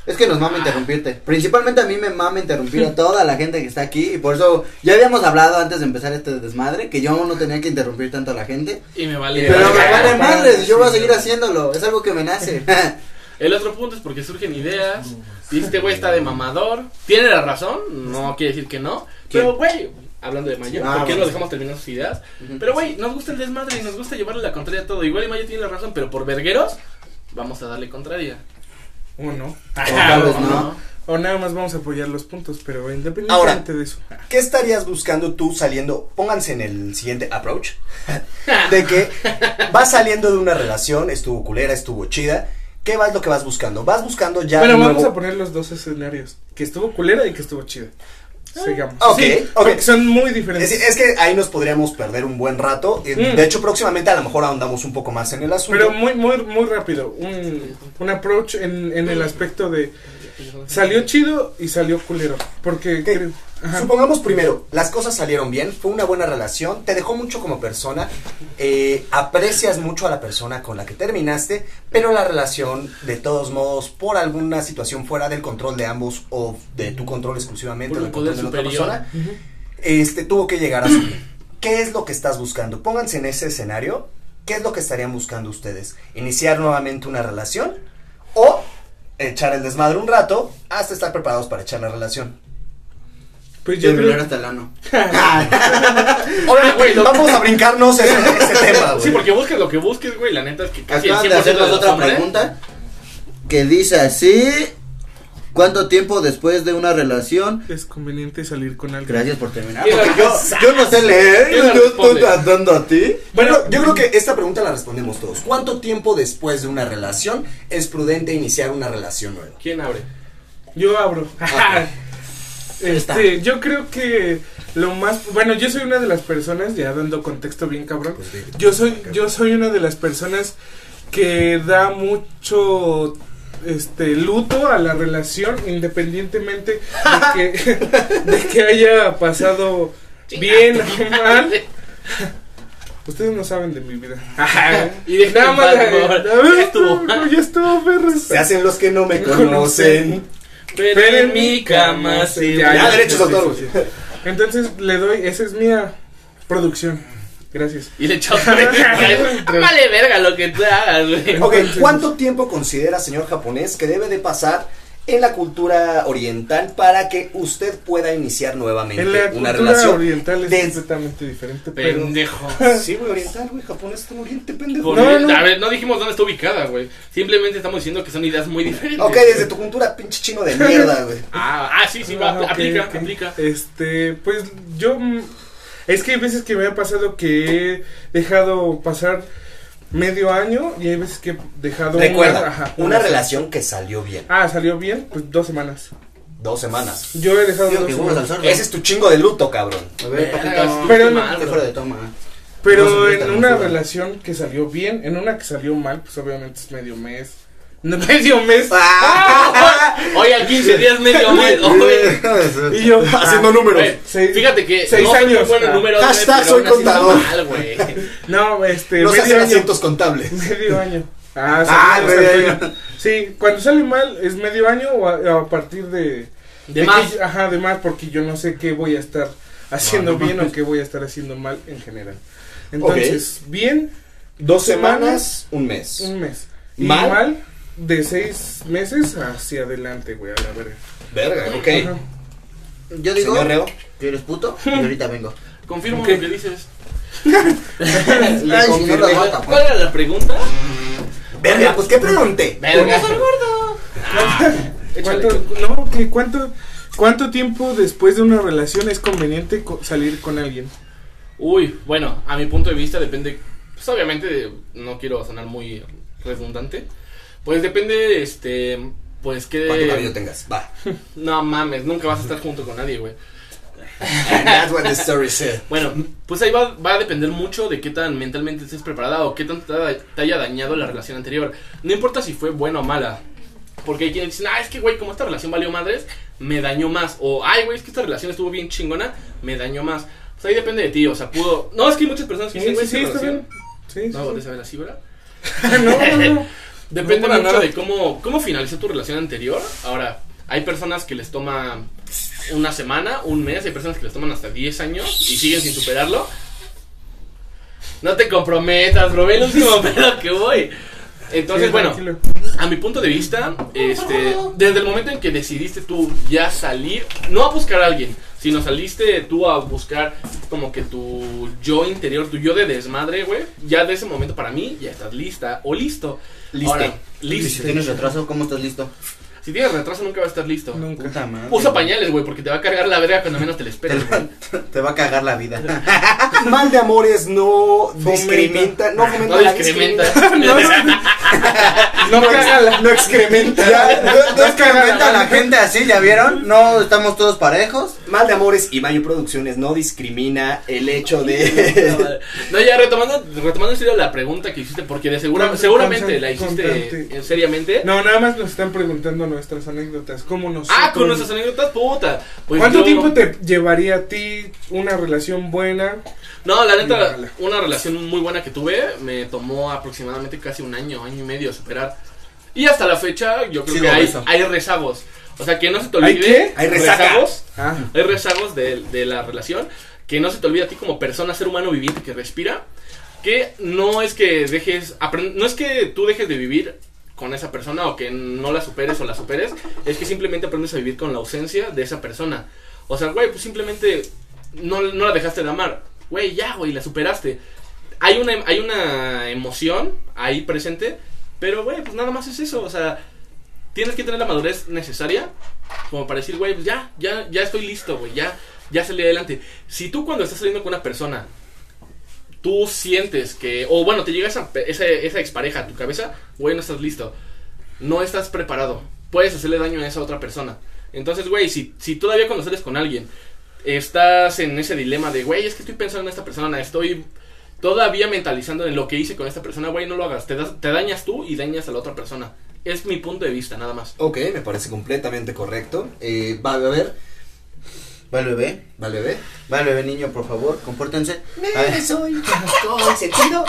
Es que nos mama interrumpirte. Principalmente a mí me mama interrumpir a toda la gente que está aquí. Y por eso ya habíamos hablado antes de empezar este desmadre que yo no tenía que interrumpir tanto a la gente. Y me vale. Pero me vale madres, yo voy a seguir haciéndolo. Es algo que me nace. El otro punto es porque surgen ideas. Y este güey está de mamador. Tiene la razón, no quiere decir que no. Pero, güey, hablando de Mayo, Ah, ¿por qué bueno. lo dejamos terminar sus ideas? Pero, güey, nos gusta el desmadre y nos gusta llevarle la contraria a todo. Igual y Mayo tiene la razón, pero por vergueros, vamos a darle contraria. O no. ¿O no. O nada más vamos a apoyar los puntos, pero Ahora. independientemente de eso. ¿Qué estarías buscando tú saliendo? Pónganse en el siguiente approach. De que vas saliendo de una relación, estuvo culera, estuvo chida. ¿Qué vas lo que vas buscando? Vas buscando ya. bueno, vamos a poner los dos escenarios. Que estuvo culera y que estuvo chida. Sigamos. Ok, Sí, ok. porque son muy Es, diferentes. es que ahí nos podríamos perder un buen rato. Eh, Mm. De hecho, próximamente a lo mejor ahondamos un poco más en el asunto. Pero muy, muy, muy rápido. Un, un approach en, en el aspecto de salió chido y salió culero. Porque creo-. Supongamos primero, las cosas salieron bien, fue una buena relación, te dejó mucho como persona, eh, aprecias mucho a la persona con la que terminaste, pero la relación, de todos modos, por alguna situación fuera del control de ambos o de tu control exclusivamente, Por o un del control de la otra persona, este, tuvo que llegar a su fin. ¿Qué es lo que estás buscando? Pónganse en ese escenario. ¿Qué es lo que estarían buscando ustedes? ¿Iniciar nuevamente una relación? ¿O echar el desmadre un rato hasta estar preparados para echar la relación? Pues yo Terminar creo, hasta el ano. Güey, lo- vamos a brincarnos ese, ese tema, güey. Sí, porque busques lo que busques, güey. La neta es que casi el Acaban 100% de de hacernos los otra hombres- pregunta que dice así: ¿Cuánto tiempo después de una relación? es conveniente salir con alguien. Gracias por terminar. ¿Quién la Porque yo, no sé leer, ¿Quién la yo estoy tratando a ti. Bueno, yo creo que esta pregunta la respondemos todos. ¿Cuánto tiempo después de una relación es prudente iniciar una relación nueva? ¿Quién abre? Yo abro. Este, yo creo que lo más, bueno, yo soy una de las personas, ya dando contexto bien cabrón. Pues. Yo soy, yo soy una de las personas que da mucho este luto a la relación independientemente de que, de que haya pasado bien o mal. Ustedes no saben de mi vida. Y de Nada más Ya estuvo. no, ya estuvo, perros. Se hacen los que no me conocen. Pero en mi cama se Ya, Ya, ya, derechos sí, sí. Entonces le doy, esa es mía producción. Gracias. Y le echamos Vale verga lo que tú hagas, güey. Ok, ¿cuánto tiempo considera, señor japonés, que debe de pasar en la cultura oriental para que usted pueda iniciar nuevamente En la una cultura relación? oriental es completamente diferente, pero Pendejo. Sí, güey, oriental, güey, japonés está en oriente, pendejo. No, no. A ver, no dijimos dónde está ubicada, güey. Simplemente estamos diciendo que son ideas muy diferentes. Ok, desde tu cultura, pinche chino de mierda, güey. Ah, ah, sí, sí, va, Ah, aplica, ok. aplica. Este, pues yo es que hay veces que me ha pasado que he dejado pasar medio año y hay veces que he dejado una- Recuerda, ajá, una relación que salió bien. Ah, salió bien, pues dos semanas. Dos semanas. Yo he dejado Digo dos semanas. Ese es tu chingo de luto, cabrón. A ver, sí, Pero no- mal, Estoy bro. fuera de toma. Pero No en una relación que salió bien, en una que salió mal, pues obviamente es medio mes. No, medio mes. Ah. Oye, a 15 días medio mes. oye. Y yo Haciendo números. Seis- Fíjate que seis no soy años. bueno Ah. Hashtag soy está contador. mal. No, este, No se medio hacen año. asientos contables. Medio año. Ah, Ah, medio año. Sí, cuando sale mal es medio año o a, a partir de... De más. ajá, de más, porque yo no sé qué voy a estar haciendo No, no bien o qué voy a estar haciendo mal en general. Entonces, bien, Dos semanas, un mes. un mes. Y ¿Mal? mal, de seis meses hacia adelante, güey, a la verga. Verga, ok. Ajá. Yo digo Señor Reo. que eres puto y ahorita vengo. Confirmo lo que dices. Ay, si no confirmé. lo voy a tapar. ¿Cuál era la pregunta? Verga, pues qué pregunté. Verga. ¿Cuánto, no, que cuánto, ¿Cuánto tiempo después de una relación es conveniente co- salir con alguien? Uy, bueno, a mi punto de vista depende, pues obviamente, de- no quiero sonar muy redundante, pues depende, este, pues ¿Cuánto cabello que... tengas? Va. No mames, nunca vas a estar junto con nadie, güey. That's what the story said. Bueno, pues ahí va, va a depender mucho de qué tan mentalmente estés preparada o qué tanto te, ha- te haya dañado la relación anterior. No importa si fue buena o mala. Porque hay quienes dicen, ah, es que, güey, como esta relación valió madres, me dañó más. O, ay, güey, es que esta relación estuvo bien chingona, me dañó más. Pues ahí depende de ti, o sea, pudo... No, es que hay muchas personas que Sí, dicen, sí, güey, sí, esta está relación... bien. Sí, sí, No, sí. saber así, ¿verdad? no, no, no. Depende No, para mucho nada. de cómo, cómo finalizó tu relación anterior. Ahora, hay personas que les toma una semana, un mes, hay personas que les toman hasta 10 años y siguen sin superarlo. No te comprometas, bro, ve el último pedo que voy. Entonces, Sí, bueno, tranquilo. A mi punto de vista, este, desde el momento en que decidiste tú ya salir, no a buscar a alguien, sino saliste tú a buscar como que tu yo interior, tu yo de desmadre, güey, ya de ese momento para mí ya estás lista o listo. Listo. si tienes retraso, ¿cómo estás listo? Si tienes retraso nunca vas a estar listo. Nunca. Puta madre. Usa pañales, güey, porque te va a cargar la verga cuando menos te la Te, esperes, güey. te va a cagar la vida. Mal de amores no discrimina, no fomenta No la discrimenta. No caga la- No excrementa. Ya, no, no que caga la gente así, ¿ya vieron? No estamos todos parejos. Mal de amores y Mayo Producciones no discrimina el hecho de. No, ya retomando, retomando en serio la pregunta que hiciste, porque de segura, Con- seguramente con- la hiciste eh, seriamente. No, nada más nos están preguntando nuestras anécdotas. ¿Cómo nos Ah, con nuestras anécdotas, puta. Pues ¿Cuánto yo- tiempo te llevaría a ti una relación buena? No, la neta, una relación muy buena que tuve me tomó aproximadamente casi un año, año y medio superar. Y hasta la fecha yo creo que hay, hay rezagos. O sea, que no se te ¿Hay olvide. qué? Hay rezagos. Ah, Hay rezagos de, de la relación. Que no se te olvide a ti como persona, ser humano viviente que respira. Que no es que dejes. No es que tú dejes de vivir con esa persona o que no la superes o la superes. Es que simplemente aprendes a vivir con la ausencia de esa persona. O sea, güey, pues simplemente no, no la dejaste de amar. Güey, ya, güey, la superaste. Hay una, hay una emoción ahí presente. Pero, güey, pues nada más es eso. O sea, tienes que tener la madurez necesaria como para decir, güey, pues ya, ya, ya estoy listo, güey, ya, ya salí adelante. Si tú cuando estás saliendo con una persona, tú sientes que, o bueno, te llega esa, esa, esa expareja a tu cabeza, güey, no estás listo, no estás preparado, puedes hacerle daño a esa otra persona. Entonces, güey, si, si todavía cuando sales con alguien, estás en ese dilema de, güey, es que estoy pensando en esta persona, estoy todavía mentalizando en lo que hice con esta persona, güey, no lo hagas, te, das- te dañas tú y dañas a la otra persona. Es mi punto de vista, nada más. Ok, me parece completamente correcto. Eh, va a ver, Va el bebé. Va el bebé niño, por favor, compórtense. Soy con sentido.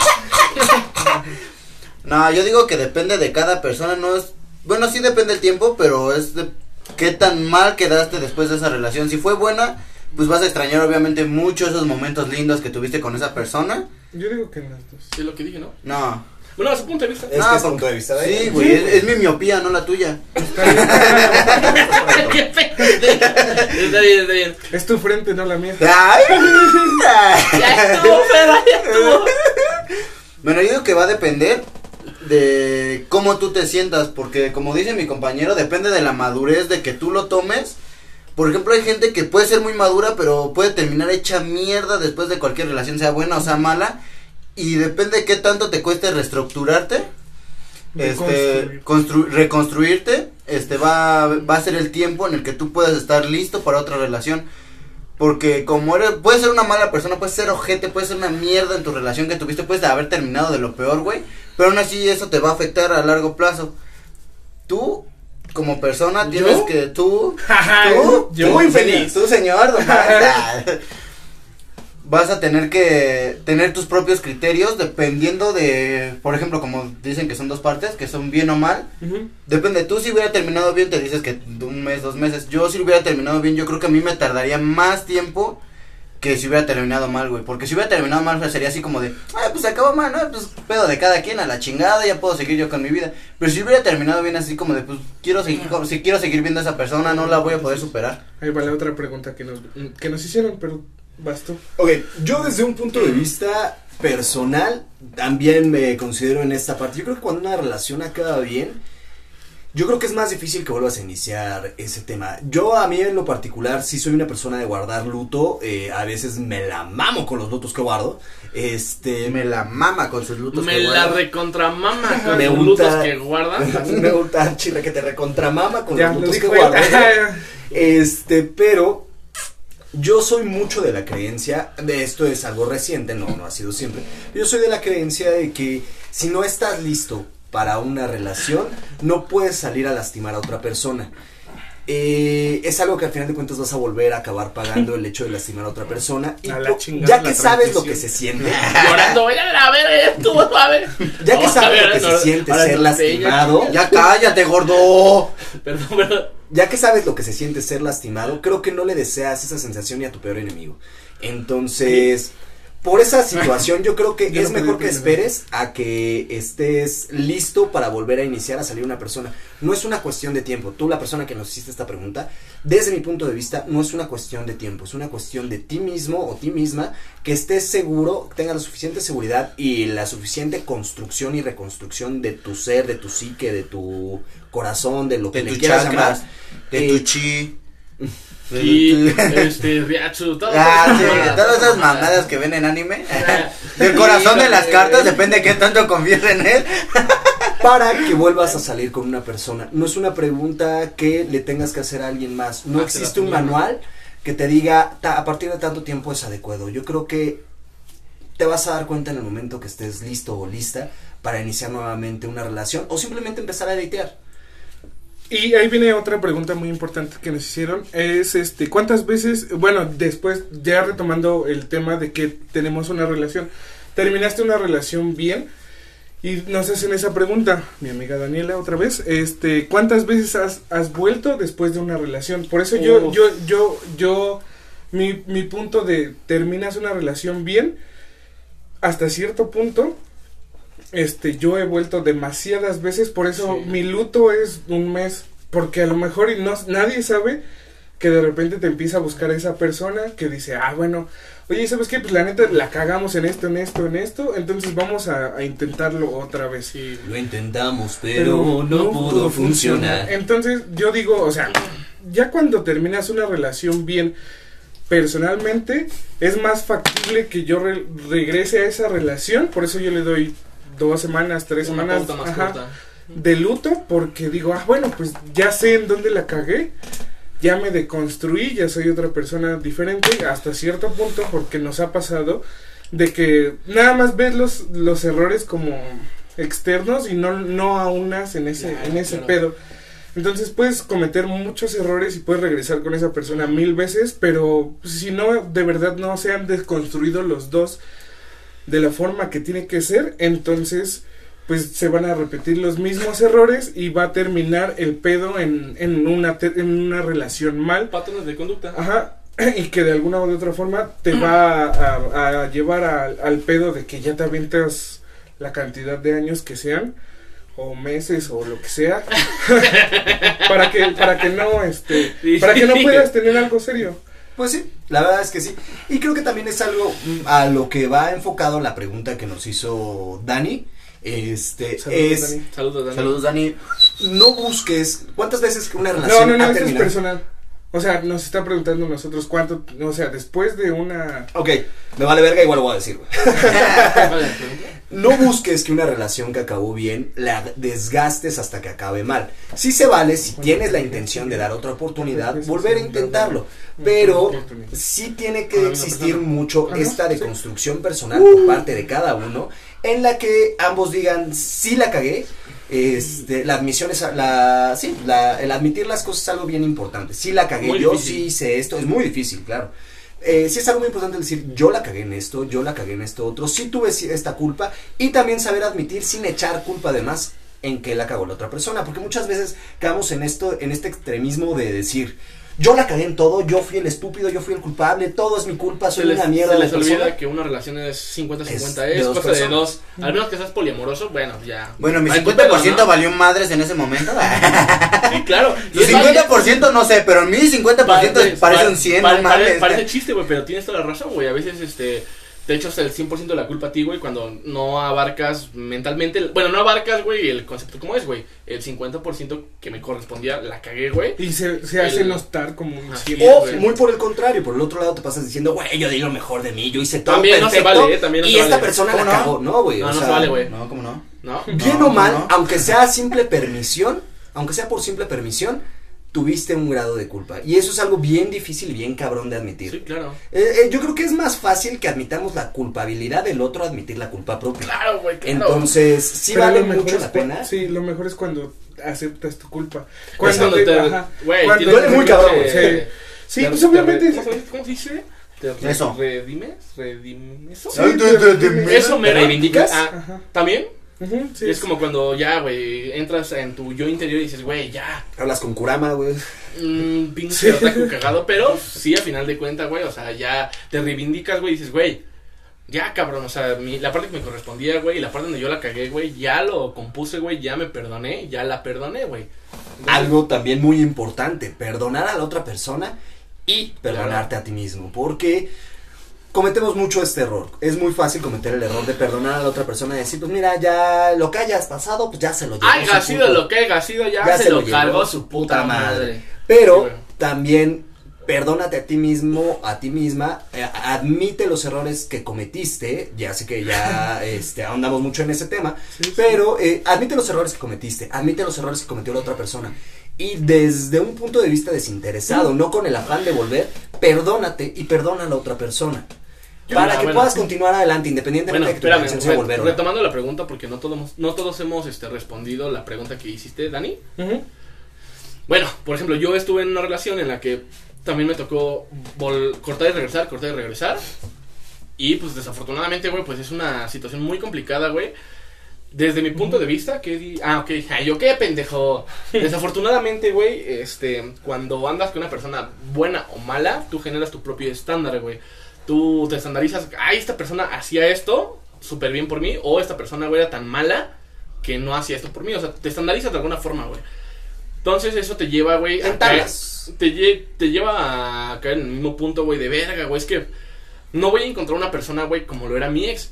No, yo digo que depende de cada persona, no es... Bueno, sí depende del tiempo, pero es de qué tan mal quedaste después de esa relación. Si fue buena, pues vas a extrañar obviamente mucho esos momentos lindos que tuviste con esa persona. yo digo que en las dos. Es lo que dije, ¿no? No. Bueno, a su punto de vista. Es No, que es punto de vista de Sí, güey, es, es mi miopía, no la tuya. Está bien, está bien. Es tu frente, no la mía. Ay. Ya estuvo, pero ya estuvo. Bueno, yo digo que va a depender de cómo tú te sientas, porque como dice mi compañero, depende de la madurez de que tú lo tomes. Por ejemplo, hay gente que puede ser muy madura, pero puede terminar hecha mierda después de cualquier relación, sea buena o sea mala. Y depende de qué tanto te cueste reestructurarte, este, constru- reconstruirte, este va, va a ser el tiempo en el que tú puedas estar listo para otra relación. Porque como eres, puedes ser una mala persona, puedes ser ojete, puedes ser una mierda en tu relación que tuviste, puedes haber terminado de lo peor, güey. Pero aún así eso te va a afectar a largo plazo. Tú, como persona, tienes ¿Yo? que, tú, tú, yo tú, infeliz. Tú, señor, don. Vas a tener que tener tus propios criterios dependiendo de, por ejemplo, como dicen que son dos partes, que son bien o mal. Ujú. Depende, tú si hubiera terminado bien, te dices que de un mes, dos meses. Yo si hubiera terminado bien, yo creo que a mí me tardaría más tiempo que si hubiera terminado mal, güey. Porque si hubiera terminado mal, sería así como de, ah, pues acabó mal, ¿no? Pues pedo de cada quien a la chingada, ya puedo seguir yo con mi vida. Pero si hubiera terminado bien, así como de, pues quiero seguir, con- si quiero seguir viendo a esa persona, no la voy a poder superar. Ahí va la otra pregunta que nos, que nos hicieron, pero bastó. Ok, yo desde un punto de vista personal también me considero en esta parte. Yo creo que cuando una relación acaba bien, yo creo que es más difícil que vuelvas a iniciar ese tema. Yo a mí en lo particular sí soy una persona de guardar luto. eh, a veces me la mamo con los lutos que guardo. Este, Me la mama con sus lutos. Me que la guarda. recontramama con Me los lutos que guarda. a mí me gusta chile que te recontramama con Ya, los lo lutos que guardo. Este, pero yo soy mucho de la creencia, de esto es algo reciente, no, no ha sido siempre. Yo soy de la creencia de que si no estás listo para una relación, no puedes salir a lastimar a otra persona. eh, es algo que al final de cuentas vas a volver a acabar pagando el hecho de lastimar a otra persona. Y A chingada ya la que sabes lo que se siente, Llorando, voy a ver, estuvo suave. ya que a sabes lo que no, se siente ser lastimado, Ya cállate, gordo. Perdón, perdón. Ya que sabes lo que se siente ser lastimado, creo que no le deseas esa sensación ni a tu peor enemigo. Entonces, por esa situación yo creo que Yo es no mejor que esperes a que estés listo para volver a iniciar a salir una persona. No es una cuestión de tiempo. Tú, la persona que nos hiciste esta pregunta, desde mi punto de vista, no es una cuestión de tiempo, es una cuestión de ti mismo o ti misma que estés seguro, tengas la suficiente seguridad y la suficiente construcción y reconstrucción de tu ser, de tu psique, de tu corazón, de lo que le quieras chakras, llamar. de Eh, tu chi. de Y, tu- este, Riachu, todo. Ah, sí, todas esas mamadas que ven en anime. Del corazón de las cartas, depende de qué tanto confíes en él. para que vuelvas a salir con una persona. No es una pregunta que le tengas que hacer a alguien más. No Ah, existe un manual que te diga "Ta- a partir de tanto tiempo es adecuado. Yo creo que te vas a dar cuenta en el momento que estés listo o lista para iniciar nuevamente una relación o simplemente empezar a datear. Y ahí viene otra pregunta muy importante que nos hicieron. Es este, ¿cuántas veces, bueno, después, ya retomando el tema de que tenemos una relación, terminaste una relación bien y nos hacen esa pregunta, mi amiga Daniela otra vez, este, ¿cuántas veces has, has vuelto después de una relación? Por eso yo, Uf. yo, yo, yo, mi, mi punto de terminas una relación bien, hasta cierto punto, este, yo he vuelto demasiadas veces, por eso Sí. mi luto es un mes, porque a lo mejor y no, nadie sabe que de repente te empieza a buscar a esa persona que dice, ah, bueno, oye, ¿sabes qué? Pues la neta la cagamos en esto, en esto, en esto, entonces vamos a, a intentarlo otra vez. Sí, Lo intentamos, Entonces yo digo, o sea, ya cuando terminas una relación bien, personalmente es más factible que yo re- regrese a esa relación, por eso yo le doy dos semanas, tres una semanas ajá, de luto, porque digo, ah, bueno, pues ya sé en dónde la cagué, ya me deconstruí, ya soy otra persona diferente hasta cierto punto, porque nos ha pasado de que nada más ves los, los errores como externos y no, no aunas en ese, Claro, en ese claro. pedo. Entonces puedes cometer muchos errores y puedes regresar con esa persona mil veces, pero si no, de verdad no se han desconstruido los dos de la forma que tiene que ser, entonces pues se van a repetir los mismos errores y va a terminar el pedo en, en, una, en una relación mal. Patrones de conducta. Ajá. Y que de alguna u otra forma te va a, llevar al- al pedo de que ya te avientas la cantidad de años que sean o meses o lo que sea para que para que no este Sí, para que no puedas tener algo serio Pues sí, la verdad es que sí. Y creo que también es algo mm, a lo que va enfocado la pregunta que nos hizo Dani. Este Saludos, es Dani. Saludos, Dani. Saludos, Dani. no busques cuántas veces una no relación no no ha esto es personal o sea nos está preguntando nosotros cuánto o sea después de una Ok, me vale verga, igual lo voy a decir. güey. No busques que una relación que acabó bien la desgastes hasta que acabe mal. Sí se vale si tienes la intención de dar otra oportunidad, volver a intentarlo. Pero sí tiene que existir mucho esta deconstrucción personal por parte de cada uno, en la que ambos digan, sí la cagué. Este, la admisión es, la, sí, la, el admitir las cosas es algo bien importante. Sí la cagué, Muy yo difícil. sí hice esto, es muy difícil, claro. Eh, sí es algo muy importante decir, yo la cagué en esto, yo la cagué en esto otro, sí tuve esta culpa y también saber admitir sin echar culpa además en que la cagó la otra persona, porque muchas veces caemos en esto, en este extremismo de decir, yo la cagué en todo, yo fui el estúpido, yo fui el culpable, todo es mi culpa, soy les, una mierda se de les persona. olvida que una relación es 50-50, Es es, de cosa de personas. dos. Al menos que seas poliamoroso, bueno, ya. Bueno, mi Ay, 50% pero, ¿no? valió madres en ese momento. Sí, claro. Tu es válido. 50% no sé, pero mi 50% parece pare- un 100, pare- no pare-. Parece chiste, güey, pero tienes toda la razón, güey. A veces, este, te echas el 100% de la culpa a ti, güey, cuando no abarcas mentalmente. Bueno, no abarcas, güey, el concepto como es, güey. El 50% que me correspondía la cagué, güey. y se, se hace El- notar como un es, O güey. muy por el contrario, por el otro lado te pasas diciendo, güey, yo di lo mejor de mí, yo hice todo También no se perfecto vale, ¿eh? También no y se esta vale. persona la ¿Cómo no? cagó, no, güey. No, o no sea, se vale, güey. No, ¿cómo no? ¿No? Bien No, o mal, aunque sea simple permisión, aunque sea por simple permisión, tuviste un grado de culpa. Y eso es algo bien difícil y bien cabrón de admitir. Sí, claro. Eh, eh, yo creo que es más fácil que admitamos la culpabilidad del otro admitir la culpa propia. Claro, güey, claro. Entonces, sí Pero vale lo mejor mucho es la pena. Sí, lo mejor es cuando aceptas tu culpa. Cuando te- te, ajá, güey, cuando duele muy que- cabrón, te- sí. Sí, te- pues te- obviamente. ¿Cómo se- ¿Cómo se dice? ¿Te re- Eso. ¿Redimes? ¿Redimes? Eso. Sí, te- te- te- te- Eso me ¿Te reivindicas? Ah, Ajá. Es sí. como cuando ya, güey, entras en tu yo interior y dices, güey, ya, Hablas con Kurama, güey. mm, pinche Sí. otaku cagado, pero sí, a final de cuentas, güey, o sea, ya te reivindicas, güey, y dices, güey, ya, cabrón, o sea, mi- la parte que me correspondía, güey, y la parte donde yo la cagué, güey, ya lo compuse, güey, ya me perdoné, ya la perdoné, güey. Algo también muy importante, perdonar a la otra persona y perdonarte a ti mismo, porque cometemos mucho este error. Es muy fácil cometer el error de perdonar a la otra persona y decir, pues mira, ya lo que hayas pasado, pues ya se lo llevó. Haya sido puto- lo que haya sido, ya, ya se, lo llevó cargó su puta madre. Pero Sí, también perdónate a ti mismo, a ti misma, eh, admite los errores que cometiste, ya sé que ya este, ahondamos mucho en ese tema, sí. pero eh, admite los errores que cometiste, admite los errores que cometió la otra persona. Y desde un punto de vista desinteresado, no con el afán de volver, perdónate y perdona a la otra persona. Para que puedas continuar adelante, independientemente Bueno, de que tu espérame, intención sea volver. retomando la pregunta, porque no todos, no todos hemos este, respondido la pregunta que hiciste, Dani. Bueno, por ejemplo, yo estuve en una relación en la que también me tocó vol- cortar y regresar, cortar y regresar. Y pues desafortunadamente, güey, pues es una situación muy complicada, güey. Desde mi punto de vista, que di- ah, ok, ay, yo qué pendejo. Desafortunadamente, güey, este, cuando andas con una persona buena o mala, tú generas tu propio estándar, güey. Tú te estandarizas, ay, esta persona hacía esto súper bien por mí, o esta persona, güey, era tan mala que no hacía esto por mí. O sea, te estandarizas de alguna forma, güey. Entonces eso te lleva, güey, a caer, te, lle- te lleva a caer en el mismo punto, güey, de verga, güey. Es que no voy a encontrar una persona, güey, como lo era mi ex.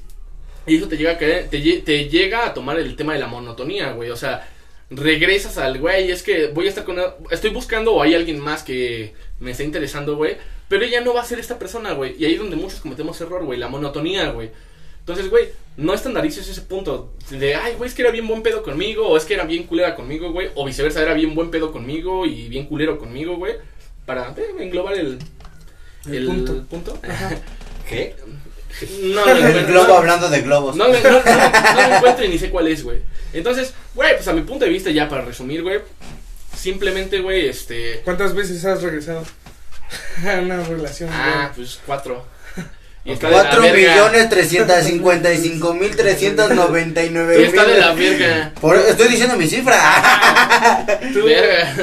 Y eso te llega a caer, te, lle- te llega a tomar el tema de la monotonía, güey. O sea, regresas al güey, es que voy a estar con estoy buscando o hay alguien más que me está interesando, güey, pero ella no va a ser esta persona, güey. Y ahí es donde muchos cometemos error, güey, la monotonía, güey. Entonces, güey, no estandarices ese punto de, ay, güey, es que era bien buen pedo conmigo, o es que era bien culera conmigo, güey, o viceversa, era bien buen pedo conmigo y bien culero conmigo, güey, para eh, englobar el, El punto. ¿Qué? No, no, El globo no- hablando de globos. no, no, no, no lo encuentro y ni sé cuál es, güey. Entonces, güey, pues a mi punto de vista, ya para resumir, güey, simplemente, güey, este. ¿Cuántas veces has regresado una relación? Ah, pues cuatro. Y está de la 4 verga. millones 355 mil 399 Y está de la mil. verga. Por- estoy diciendo mi cifra. Verga.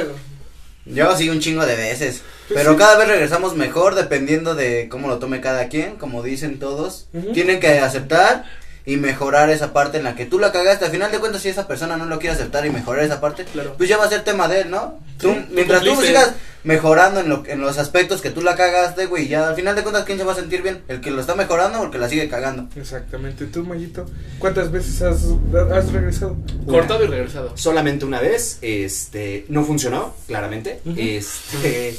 Yo sí un chingo de veces. Pues Pero sí. cada vez regresamos mejor dependiendo de cómo lo tome cada quien, como dicen todos. Ujú. Tienen que aceptar y mejorar esa parte en la que tú la cagaste. Al final de cuentas, si esa persona no lo quiere aceptar y mejorar esa parte, Claro. pues ya va a ser tema de él, ¿no? Tú, Sí, mientras tú sigas mejorando en, lo, en los aspectos que tú la cagaste, güey, ya al final de cuentas, ¿quién se va a sentir bien? ¿El que lo está mejorando o el que la sigue cagando? Exactamente. ¿Tú, Mayito? ¿Cuántas veces has, has regresado? Cortado y regresado. Solamente una vez, este, no funcionó, claramente. Ujú. Este,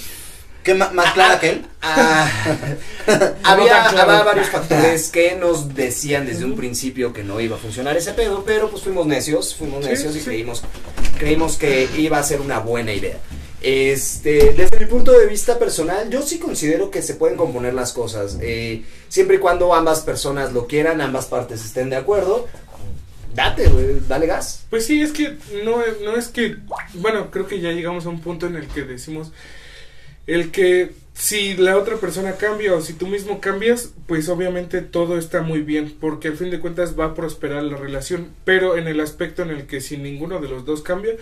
¿Qué ma- más clara que él? ah, No había, tan claro. había varios factores que nos decían desde un principio que no iba a funcionar ese pedo, pero pues fuimos necios, fuimos Sí, necios y sí. creímos, creímos que iba a ser una buena idea. Este, desde mi punto de vista personal, yo sí considero que se pueden componer las cosas, eh, siempre y cuando ambas personas lo quieran, ambas partes estén de acuerdo. Date, güey, dale gas. Pues sí, es que no, no es que, bueno, creo que ya llegamos a un punto en el que decimos, el que si la otra persona cambia o si tú mismo cambias, pues obviamente todo está muy bien, porque al fin de cuentas va a prosperar la relación, pero en el aspecto en el que si ninguno de los dos cambia,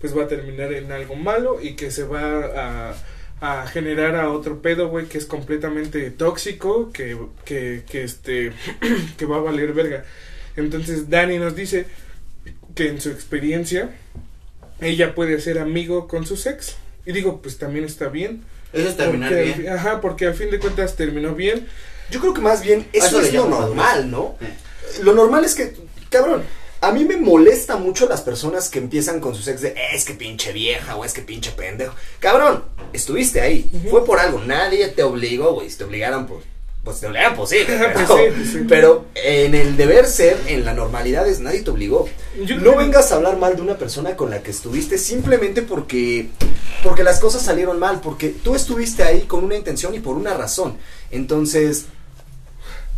pues va a terminar en algo malo y que se va a, a generar a otro pedo, güey, que es completamente tóxico, que, que, que este, que va a valer verga. Entonces Dani nos dice que en su experiencia ella puede ser amigo con su ex. Y digo, pues también está bien. Eso es terminar porque, bien. Ajá, porque al fin de cuentas terminó bien. Yo creo que más bien A eso, es lo normal, ¿no? Lo normal es que, cabrón, a mí me molesta mucho las personas que empiezan con sus ex de, es que pinche vieja o es que pinche pendejo. Cabrón, estuviste ahí, fue por algo, nadie te obligó, güey, si te obligaran, pues, pues te obligaran, pues sí, pero, Pues sí, pues sí. pero en el deber ser, en la normalidad es, nadie te obligó. Yo No vengas a hablar mal de una persona con la que estuviste simplemente porque porque las cosas salieron mal, porque tú estuviste ahí con una intención y por una razón. Entonces,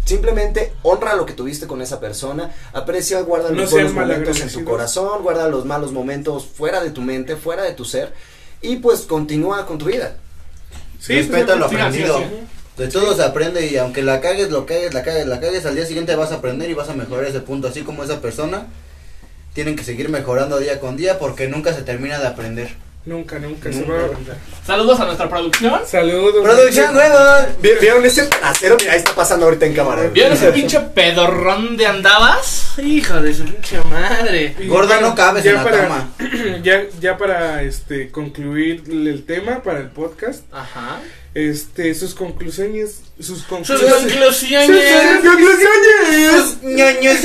Simplemente honra lo que tuviste con esa persona, aprecia, guarda No los sean buenos momentos en tu corazón, guarda los malos momentos fuera de tu mente, fuera de tu ser y pues continúa con tu vida. Sí, Respeta lo aprendido. sí, sí. De todo se aprende y aunque la cagues, lo cagues, la cagues, la cagues, al día siguiente vas a aprender y vas a mejorar ese punto, así como esa persona. Tienen que seguir mejorando día con día porque nunca se termina de aprender. Nunca, nunca, se va a aprender. Saludos a nuestra producción. Saludos. Producción, huevos. ¿Vi- ¿Vieron ese trasero? Mira, ahí está pasando ahorita en cámara. ¿Vieron ese pinche pedorrón de andabas? Hija de su pinche madre. Y Gorda, no cabes ya en la para, cama. Ya, ya para este concluir el tema para el podcast, Ajá. Este sus conclusiones, sus Sus conclusiones. conclusiones. Sus ñoñes.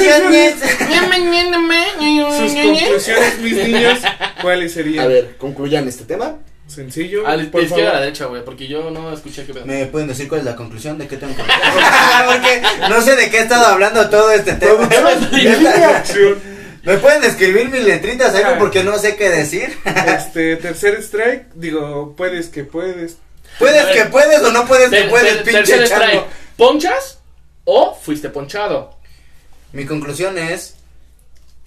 Sus conclusiones, mis niños, ¿cuáles A serían? ver, concluyan este tema. Sencillo, A la por izquierda a la derecha, güey, porque yo no escuché qué pedo. ¿Me pueden decir cuál es la conclusión de qué tengo que Porque no sé de qué he estado hablando todo este tema. ¿Me pueden escribir mis letritas algo porque no sé qué decir? Este tercer strike, digo, puedes que puedes. Puedes que puedes o no puedes que puedes, pinche chango. ¿Ponchas o fuiste ponchado? Mi conclusión es,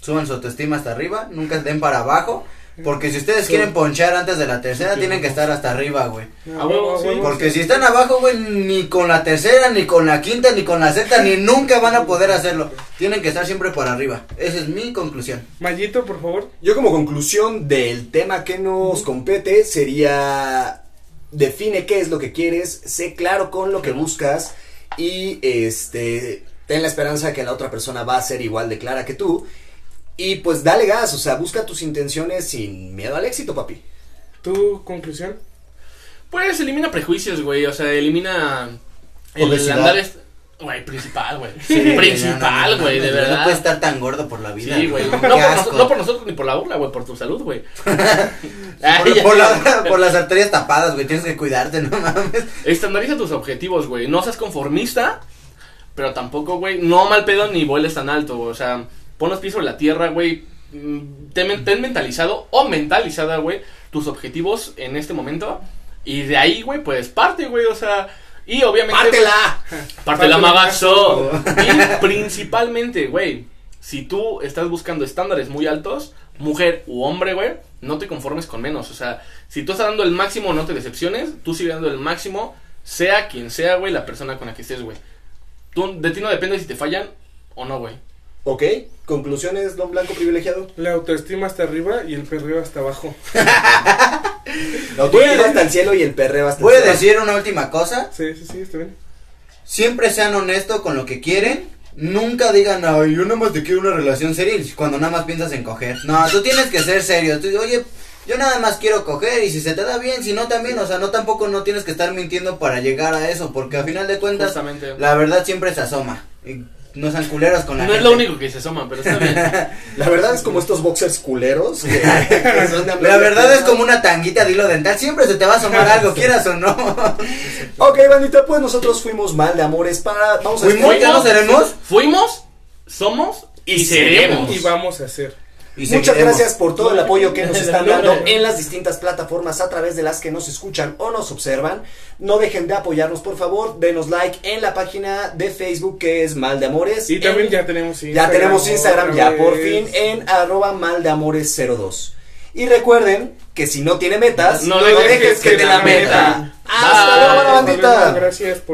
suban su autoestima hasta arriba, nunca den para abajo, porque si ustedes Sí. quieren ponchar antes de la tercera, tienen que estar hasta arriba, güey. A huevo, sí. Porque si están abajo, güey, ni con la tercera, ni con la quinta, ni con la sexta, ni nunca van a poder hacerlo. Tienen que estar siempre por arriba. Esa es mi conclusión. Mayito, por favor. Yo como conclusión del tema que nos compete sería define qué es lo que quieres, sé claro con lo que buscas y este ten la esperanza que la otra persona va a ser igual de clara que tú y pues dale gas, o sea, busca tus intenciones sin miedo al éxito, papi. ¿Tu conclusión? Pues elimina prejuicios, güey. O sea, elimina el Obesidad. andar. est- Güey, principal, güey. Sí, no, principal, no, güey, no, de verdad. No puedes estar tan gordo por la vida. Sí, güey. No, por nos- asco. no por nosotros ni por la burla, güey, por tu salud, güey. Por, ya. por la- por las arterias tapadas, güey. Tienes que cuidarte, no mames. Estandariza tus objetivos, güey. No seas conformista, pero tampoco, güey, no mal pedo ni vueles tan alto, güey. O sea, pon los pies sobre la tierra, güey. Mm, Ten, ten mentalizado o mentalizada, güey, tus objetivos en este momento. Y de ahí, güey, pues parte, güey. O sea, y obviamente. ¡Pártela! Parte la Pártela, magazo. Y principalmente, güey, si tú estás buscando estándares muy altos, mujer u hombre, güey, no te conformes con menos. O sea, si tú estás dando el máximo, no te decepciones. Tú sigue dando el máximo, sea quien sea, güey, la persona con la que estés, güey. Tú, de ti no depende si te fallan o no, güey. Ok, conclusiones, don Blanco privilegiado. La autoestima hasta arriba y el perreo hasta abajo. La autoestima hasta el cielo y el perreo hasta el a cielo. decir una última cosa. Sí, sí, sí, está bien. Siempre sean honestos con lo que quieren. Nunca digan, ay, yo nada más te quiero una relación seria cuando nada más piensas en coger. No, tú tienes que ser serio. Tú, oye, yo nada más quiero coger y si se te da bien, si no también, o sea, no tampoco no tienes que estar mintiendo para llegar a eso, porque al final de cuentas, Justamente. la verdad siempre se asoma. Y no sean culeros con la No es lo único que se asoma, pero está bien. La verdad es como estos boxers culeros. que- que son de La verdad es como una tanguita de hilo dental, siempre se te va a asomar algo, quieras o no. Ok, bandita, pues nosotros fuimos mal de amores para... Vamos a Fuimos, ya no seremos. Fuimos, somos y seremos. Y vamos a hacer. Y Muchas seguiremos. gracias por todo el apoyo que nos están dando en las distintas plataformas a través de las que nos escuchan o nos observan. No dejen de apoyarnos, por favor. Denos like en la página de Facebook que es Mal de Amores. Y también En- ya tenemos ya Instagram. tenemos Instagram, ya por fin, en arroba maldeamores02. Y recuerden que si no tiene metas, No no, dejes dejes que te la meta. Hasta luego, bandita. Gracias por